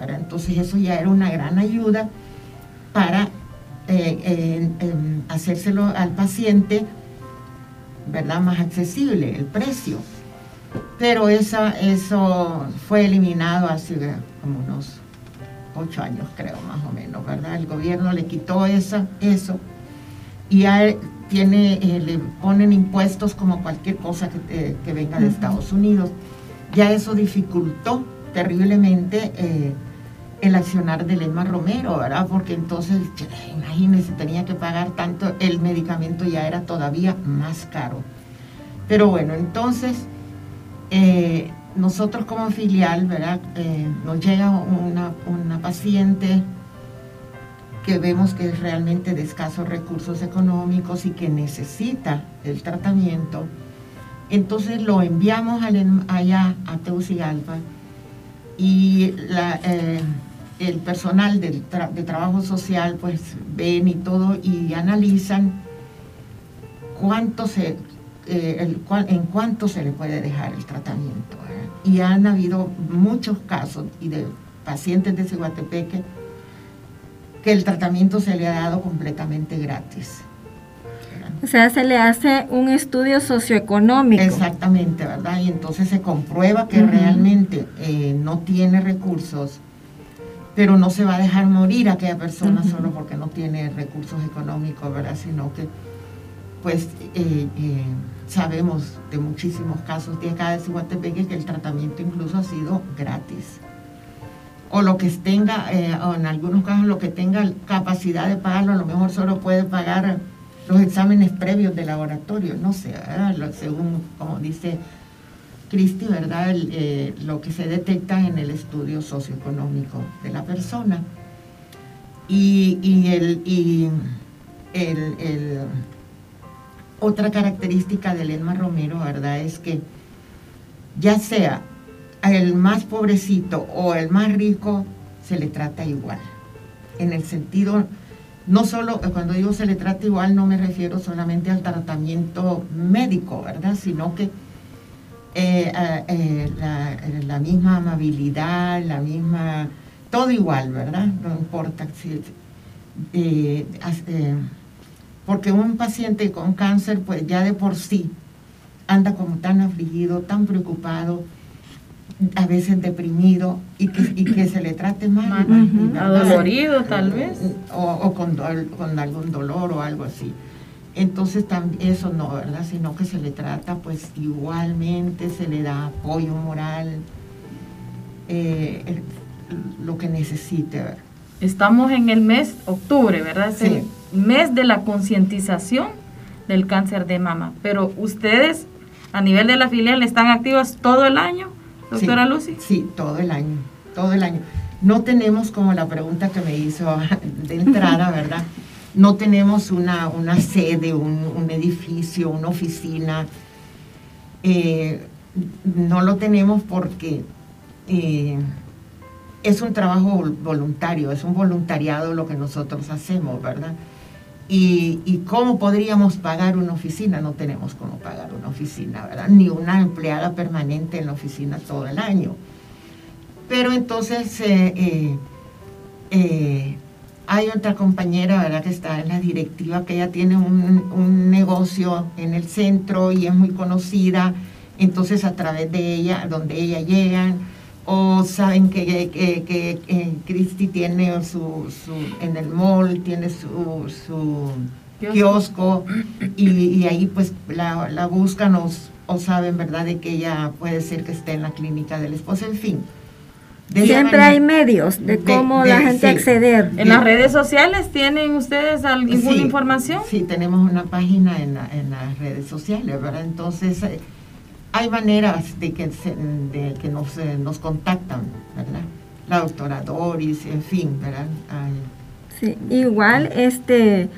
Entonces eso ya era una gran ayuda para eh, hacérselo al paciente, ¿verdad? Más accesible, el precio. Pero esa, eso fue eliminado hace como unos ocho años, creo, más o menos, ¿verdad? El gobierno le quitó esa, eso y ya tiene, eh, le ponen impuestos como cualquier cosa que, eh, que venga de Estados Unidos. Ya eso dificultó terriblemente el accionar de Lema Romero, ¿verdad? Porque entonces, imagínense, tenía que pagar tanto, el medicamento ya era todavía más caro. Pero bueno, entonces, eh, nosotros como filial, ¿verdad? Eh, nos llega una, una paciente que vemos que es realmente de escasos recursos económicos y que necesita el tratamiento. Entonces lo enviamos allá a Teucigalpa y la, eh, el personal de trabajo social pues ven y todo y analizan cuánto se, eh, en cuánto se le puede dejar el tratamiento. Y han habido muchos casos y de pacientes de Ciguatepeque que el tratamiento se le ha dado completamente gratis. O sea, se le hace un estudio socioeconómico. Exactamente, ¿verdad? Y entonces se comprueba que realmente eh, no tiene recursos pero no se va a dejar morir aquella persona solo porque no tiene recursos económicos, ¿verdad? Sino que, pues, eh, eh, sabemos de muchísimos casos de acá de Cihuatepeque que el tratamiento incluso ha sido gratis. O lo que tenga, eh, o en algunos casos lo que tenga capacidad de pagarlo, a lo mejor solo puede pagar los exámenes previos de laboratorio, no sé, según como dice Cristi, ¿verdad? Eh, lo que se detecta en el estudio socioeconómico de la persona. Y, el, el, otra característica de Elena Romero, ¿verdad? Es que ya sea el más pobrecito o el más rico, se le trata igual. En el sentido, no solo, cuando digo se le trata igual, no me refiero solamente al tratamiento médico, ¿verdad? Sino que eh, eh, la, misma amabilidad, la misma, todo igual, ¿verdad? No importa si, eh, porque un paciente con cáncer, pues ya de por sí anda como tan afligido, tan preocupado, a veces deprimido y que, que se le trate mal. Adolorido tal vez. O, con, con algún dolor o algo así. Entonces eso no, ¿verdad? Sino que se le trata pues igualmente, se le da apoyo moral eh, lo que necesite. Estamos en el mes octubre, ¿verdad? Sí. Mes de la concientización del cáncer de mama. Pero ustedes, a nivel de la filial, están activas todo el año, doctora Sí, Lucy. Sí, todo el año, todo el año. No tenemos como la pregunta que me hizo de entrada, ¿verdad? No tenemos una, una sede, un, un edificio, una oficina. Eh, no lo tenemos porque eh, es un trabajo vol- voluntario, es un voluntariado lo que nosotros hacemos, ¿verdad? Y, cómo podríamos pagar una oficina, no tenemos cómo pagar una oficina, ¿verdad? Ni una empleada permanente en la oficina todo el año. Pero entonces eh, eh, eh, hay otra compañera, ¿verdad? Que está en la directiva, que ella tiene un, un negocio en el centro y es muy conocida. Entonces a través de ella, donde ella llegan, o saben que, que, que, que Cristi tiene su, su, en el mall, tiene su, su kiosco, y, y ahí pues la, la buscan o, o saben, ¿verdad?, de que ella puede ser que esté en la clínica del esposo, en fin. De Siempre manera- hay medios de de- cómo de- la gente sí. acceder. ¿En las redes sociales tienen ustedes alguna Sí, información? Sí, tenemos una página en, la- en las redes sociales, ¿verdad? Entonces, eh, hay maneras de que, se- de que nos, eh, nos contactan, ¿verdad? La doctora Doris, en fin, ¿verdad? Ay, Sí, igual, este,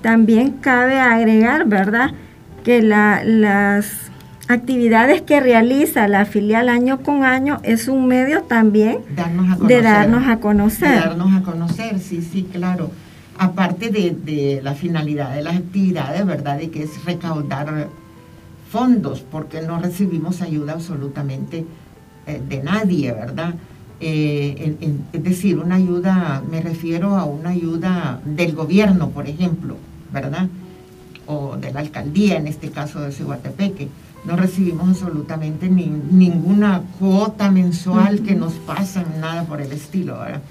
también cabe agregar, ¿verdad? Que la- las actividades que realiza la filial año con año es un medio también darnos a conocer. de darnos a De conocer. darnos a conocer, sí, sí, claro. Aparte de, de la finalidad de las actividades, ¿verdad? De que es recaudar fondos, porque no recibimos ayuda absolutamente eh, de nadie, ¿verdad? Eh, en- en- es decir, una ayuda, me refiero a una ayuda del gobierno, por ejemplo, ¿verdad? O de la alcaldía, en este caso de Cihuatepeque. No recibimos absolutamente ni- ninguna cuota mensual que nos pasan, nada por el estilo, ¿verdad?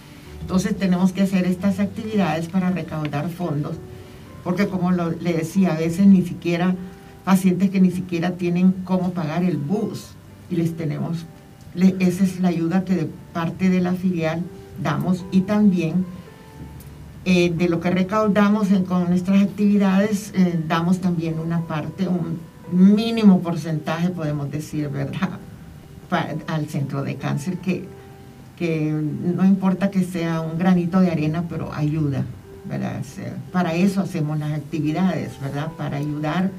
Entonces tenemos que hacer estas actividades para recaudar fondos, porque como lo- le decía, a veces ni siquiera, pacientes que ni siquiera tienen cómo pagar el bus, y les tenemos, esa es la ayuda que de parte de la filial damos, y también eh, de lo que recaudamos con nuestras actividades, eh, damos también una parte, un mínimo porcentaje, podemos decir, ¿verdad?, al centro de cáncer, que, que no importa que sea un granito de arena, pero ayuda, ¿verdad? Para eso hacemos las actividades, ¿verdad? Para ayudar,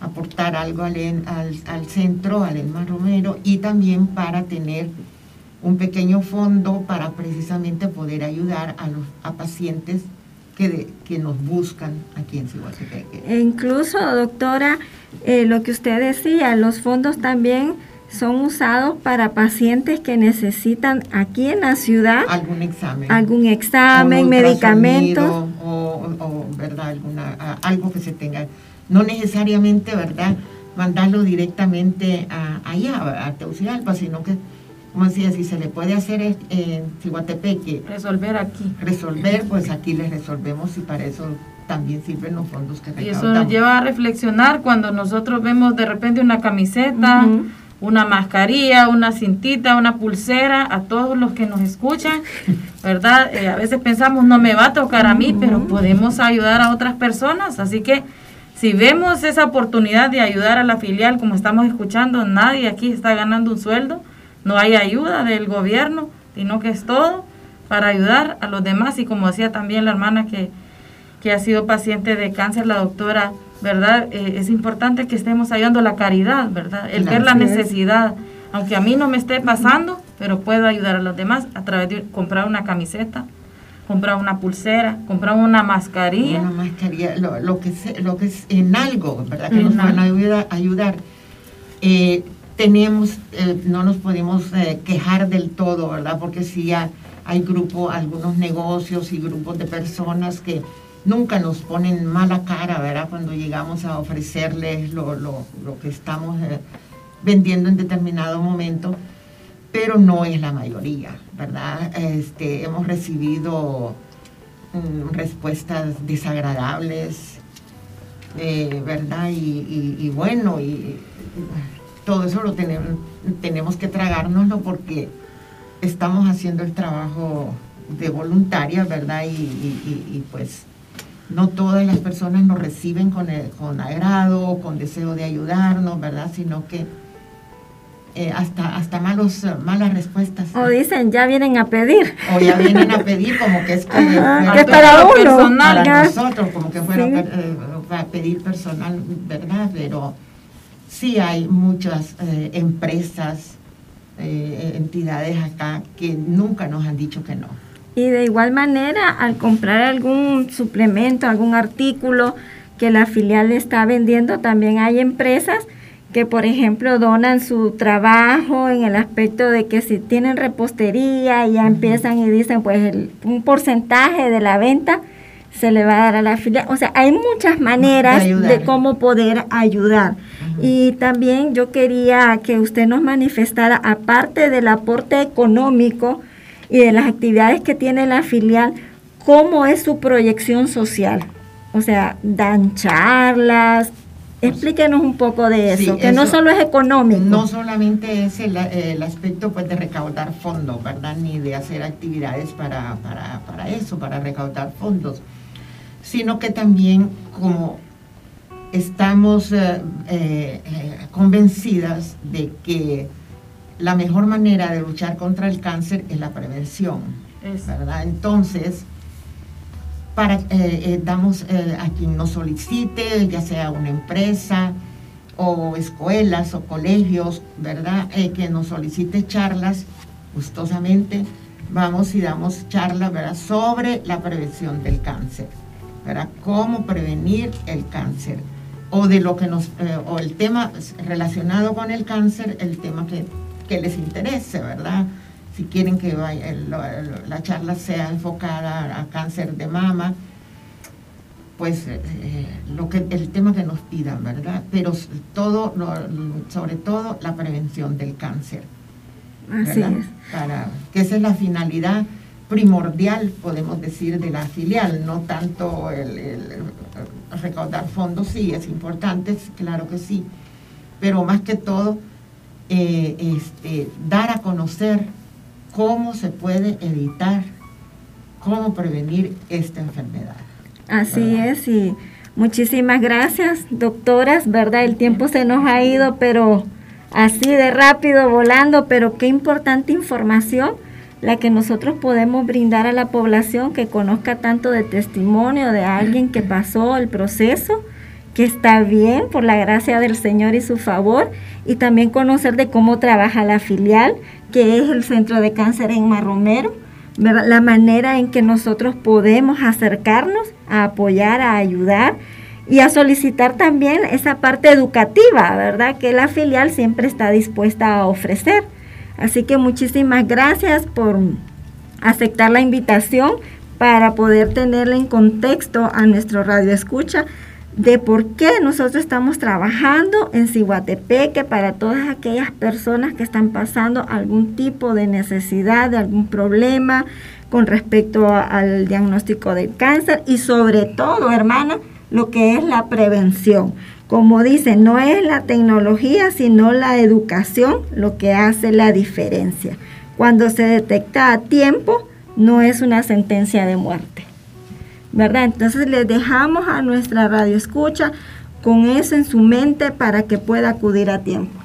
aportar algo al, al, al centro, al Elma Romero, y también para tener un pequeño fondo para precisamente poder ayudar a, los, a pacientes que, de- que nos buscan aquí en Cihuatepeque. E incluso, doctora, eh, lo que usted decía, los fondos también son usados para pacientes que necesitan aquí en la ciudad Algún examen. algún examen, medicamentos. O, o, verdad alguna algo que se tenga no necesariamente verdad mandarlo directamente a, allá a Tegucigalpa sino que como decía si se le puede hacer en- Cihuatepeque Resolver aquí. resolver pues aquí les resolvemos y para eso también sirven los fondos que Y eso recaudamos nos lleva a reflexionar cuando nosotros vemos de repente una camiseta, una mascarilla, una cintita, una pulsera, a todos los que nos escuchan, ¿verdad? Eh, a veces pensamos, no me va a tocar a mí, pero podemos ayudar a otras personas. Así que si vemos esa oportunidad de ayudar a la filial, como estamos escuchando, nadie aquí está ganando un sueldo, no hay ayuda del gobierno, sino que es todo para ayudar a los demás. Y como decía también la hermana que que ha sido paciente de cáncer, la doctora, ¿verdad? Eh, es importante que estemos ayudando la caridad, ¿verdad? El ver la necesidad, aunque a mí no me esté pasando, pero puedo ayudar a los demás a través de comprar una camiseta, comprar una pulsera, comprar una mascarilla. una mascarilla, lo, lo que se- lo que es en algo, ¿verdad? Que En nos van a ayudar. Eh, tenemos, eh, no nos podemos eh, quejar del todo, ¿verdad? Porque sí hay, hay grupos, algunos negocios y grupos de personas que nunca nos ponen mala cara, ¿verdad? Cuando llegamos a ofrecerles lo, lo- lo que estamos eh, vendiendo en determinado momento, pero no es la mayoría, ¿verdad? Este, hemos recibido mm, respuestas desagradables, eh, ¿verdad? Y, bueno, y, todo eso lo tenemos, tenemos que tragárnoslo porque estamos haciendo el trabajo de voluntaria, ¿verdad? Y, pues no todas las personas nos reciben con, con agrado, con deseo de ayudarnos, ¿verdad? Sino que eh, hasta, hasta malos, malas respuestas. O dicen, ya vienen a pedir. O ya vienen a pedir como que es que, Ajá, que para uno. personal, para nosotros, como que fuera Sí. eh, para pedir personal, ¿verdad? Pero sí hay muchas eh, empresas, eh, entidades acá que nunca nos han dicho que no. Y de igual manera, al comprar algún suplemento, algún artículo que la filial está vendiendo, también hay empresas que, por ejemplo, donan su trabajo en el aspecto de que si tienen repostería, ya empiezan y dicen, pues el- un porcentaje de la venta se le va a dar a la filial. O sea, hay muchas maneras De cómo poder ayudar. Y también yo quería que usted nos manifestara, aparte del aporte económico y de las actividades que tiene la filial, cómo es su proyección social. O sea, dan charlas. Explíquenos un poco de eso, Sí, que no solo es económico. No solamente es el, el aspecto pues, de recaudar fondos, ¿verdad? Ni de hacer actividades para, para, para eso, para recaudar fondos, sino que también como estamos eh, eh, eh, convencidas de que la mejor manera de luchar contra el cáncer es la prevención, Es- ¿verdad? Entonces, para, eh, eh, damos eh, a quien nos solicite, ya sea una empresa o escuelas o colegios, ¿verdad? Eh, que nos solicite charlas, gustosamente vamos y damos charlas, ¿verdad? Sobre la prevención del cáncer, ¿verdad? Cómo prevenir el cáncer o de lo que nos, o el tema relacionado con el cáncer, el tema que, que les interese, ¿verdad? Si quieren que vaya, el- lo- la charla sea enfocada a cáncer de mama, pues eh, eh, lo que el tema que nos pidan, ¿verdad? Pero todo, lo- sobre todo la prevención del cáncer, Así ¿verdad? es. Para que esa es la finalidad primordial, podemos decir, de la filial, no tanto el, el- el recaudar fondos, sí, es importante, claro que sí, pero más que todo, eh, este, dar a conocer cómo se puede evitar, cómo prevenir esta enfermedad. Así ¿verdad? es, y muchísimas gracias, doctoras, ¿verdad? El tiempo se nos ha ido, pero así de rápido, volando, pero qué importante información la que nosotros podemos brindar a la población que conozca tanto de testimonio de alguien que pasó el proceso, que está bien por la gracia del Señor y su favor, y también conocer de cómo trabaja la filial, que es el Centro de Cáncer en Marromero, la manera en que nosotros podemos acercarnos a apoyar, a ayudar y a solicitar también esa parte educativa, ¿verdad? Que la filial siempre está dispuesta a ofrecer. Así que muchísimas gracias por aceptar la invitación para poder tenerle en contexto a nuestro radio escucha de por qué nosotros estamos trabajando en Cihuatepeque para todas aquellas personas que están pasando algún tipo de necesidad, de algún problema con respecto al diagnóstico del cáncer y sobre todo, hermana, lo que es la prevención. Como dice, no es la tecnología, sino la educación lo que hace la diferencia. Cuando se detecta a tiempo, no es una sentencia de muerte. ¿Verdad? Entonces les dejamos a nuestra radio escucha con eso en su mente para que pueda acudir a tiempo.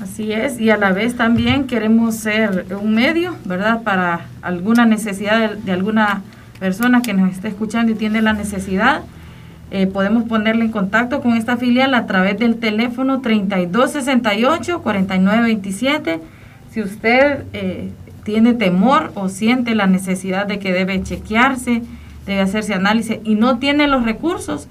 Así es, y a la vez también queremos ser un medio, ¿verdad? Para alguna necesidad de, alguna persona que nos esté escuchando y tiene la necesidad, eh, podemos ponerle en contacto con esta filial a través del teléfono 3268-4927. Si usted eh, tiene temor o siente la necesidad de que debe chequearse, debe hacerse análisis y no tiene los recursos,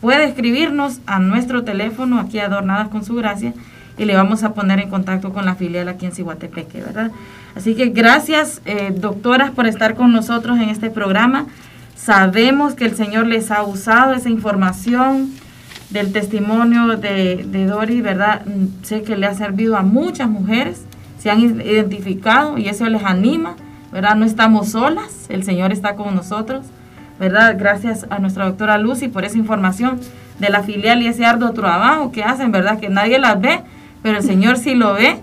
puede escribirnos a nuestro teléfono aquí adornadas con su gracia y le vamos a poner en contacto con la filial aquí en Cihuatepeque, ¿verdad? Así que gracias, eh, doctoras, por estar con nosotros en este programa. Sabemos que el Señor les ha usado esa información del testimonio de, de Dori, ¿verdad? Mm, Sé que le ha servido a muchas mujeres, se han identificado y eso les anima, ¿verdad? No estamos solas, el Señor está con nosotros, ¿verdad? Gracias a nuestra doctora Lucy por esa información de la filial y ese arduo trabajo que hacen, ¿verdad? Que nadie las ve, pero el Señor sí lo ve,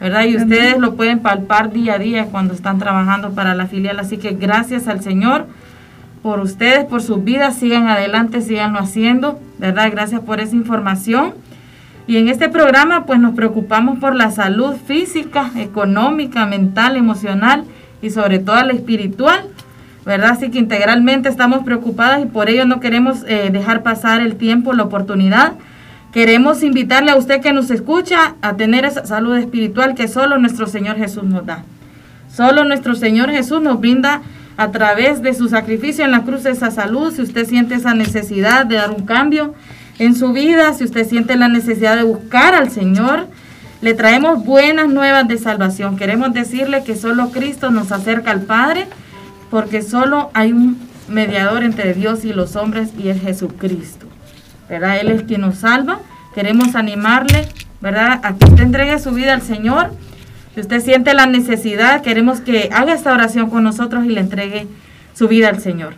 ¿verdad? Y ustedes lo pueden palpar día a día cuando están trabajando para la filial. Así que gracias al Señor por ustedes, por sus vidas. Sigan adelante, siganlo haciendo, ¿verdad? Gracias por esa información. Y en este programa pues nos preocupamos por la salud física, económica, mental, emocional y sobre todo la espiritual, ¿verdad? Así que integralmente estamos preocupadas y por ello no queremos eh, dejar pasar el tiempo, la oportunidad Queremos invitarle a usted que nos escucha a tener esa salud espiritual que solo nuestro Señor Jesús nos da. Solo nuestro Señor Jesús nos brinda a través de su sacrificio en la cruz esa salud. Si usted siente esa necesidad de dar un cambio en su vida, si usted siente la necesidad de buscar al Señor, le traemos buenas nuevas de salvación. Queremos decirle que solo Cristo nos acerca al Padre, porque solo hay un mediador entre Dios y los hombres y es Jesucristo. ¿verdad? Él es quien nos salva. Queremos animarle, ¿verdad? A que usted entregue su vida al Señor. Si usted siente la necesidad, queremos que haga esta oración con nosotros y le entregue su vida al Señor.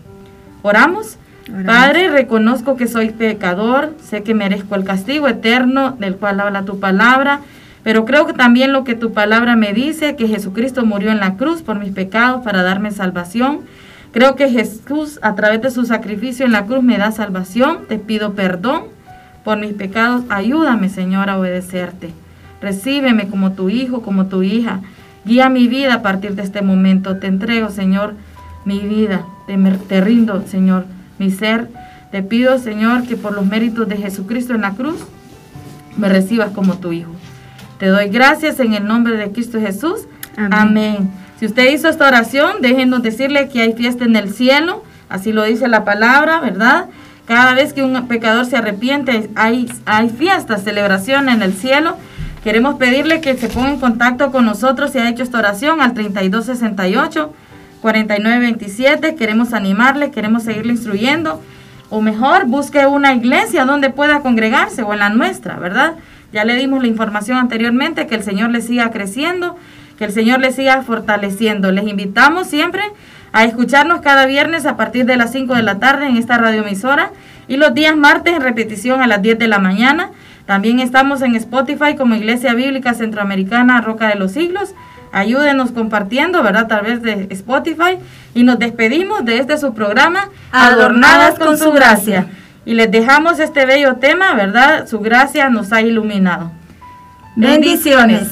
Oramos. Padre, reconozco que soy pecador, sé que merezco el castigo eterno del cual habla tu palabra, pero creo que también lo que tu palabra me dice, que Jesucristo murió en la cruz por mis pecados para darme salvación. Creo que Jesús a través de su sacrificio en la cruz me da salvación. Te pido perdón por mis pecados. Ayúdame, Señor, a obedecerte. Recíbeme como tu hijo, como tu hija. Guía mi vida a partir de este momento. Te entrego, Señor, mi vida. Te, te rindo, Señor, mi ser. Te pido, Señor, que por los méritos de Jesucristo en la cruz me recibas como tu hijo. Te doy gracias en el nombre de Cristo Jesús. Amén. Si usted hizo esta oración, déjenos decirle que hay fiesta en el cielo, así lo dice la palabra, ¿verdad? Cada vez que un pecador se arrepiente, hay, hay fiesta, celebración en el cielo. Queremos pedirle que se ponga en contacto con nosotros si ha hecho esta oración al 3268 4927. Queremos animarle, queremos seguirle instruyendo. O mejor, busque una iglesia donde pueda congregarse o en la nuestra, ¿verdad? Ya le dimos la información anteriormente, que el Señor le siga creciendo que el Señor les siga fortaleciendo. Les invitamos siempre a escucharnos cada viernes a partir de las 5 de la tarde en esta radioemisora y los días martes en repetición a las 10 de la mañana. También estamos en Spotify como Iglesia Bíblica Centroamericana Roca de los Siglos. Ayúdenos compartiendo, ¿verdad? A través de Spotify. Y nos despedimos de este su programa, Adornadas con su gracia. Y les dejamos este bello tema, ¿verdad? Su gracia nos ha iluminado. Bendiciones.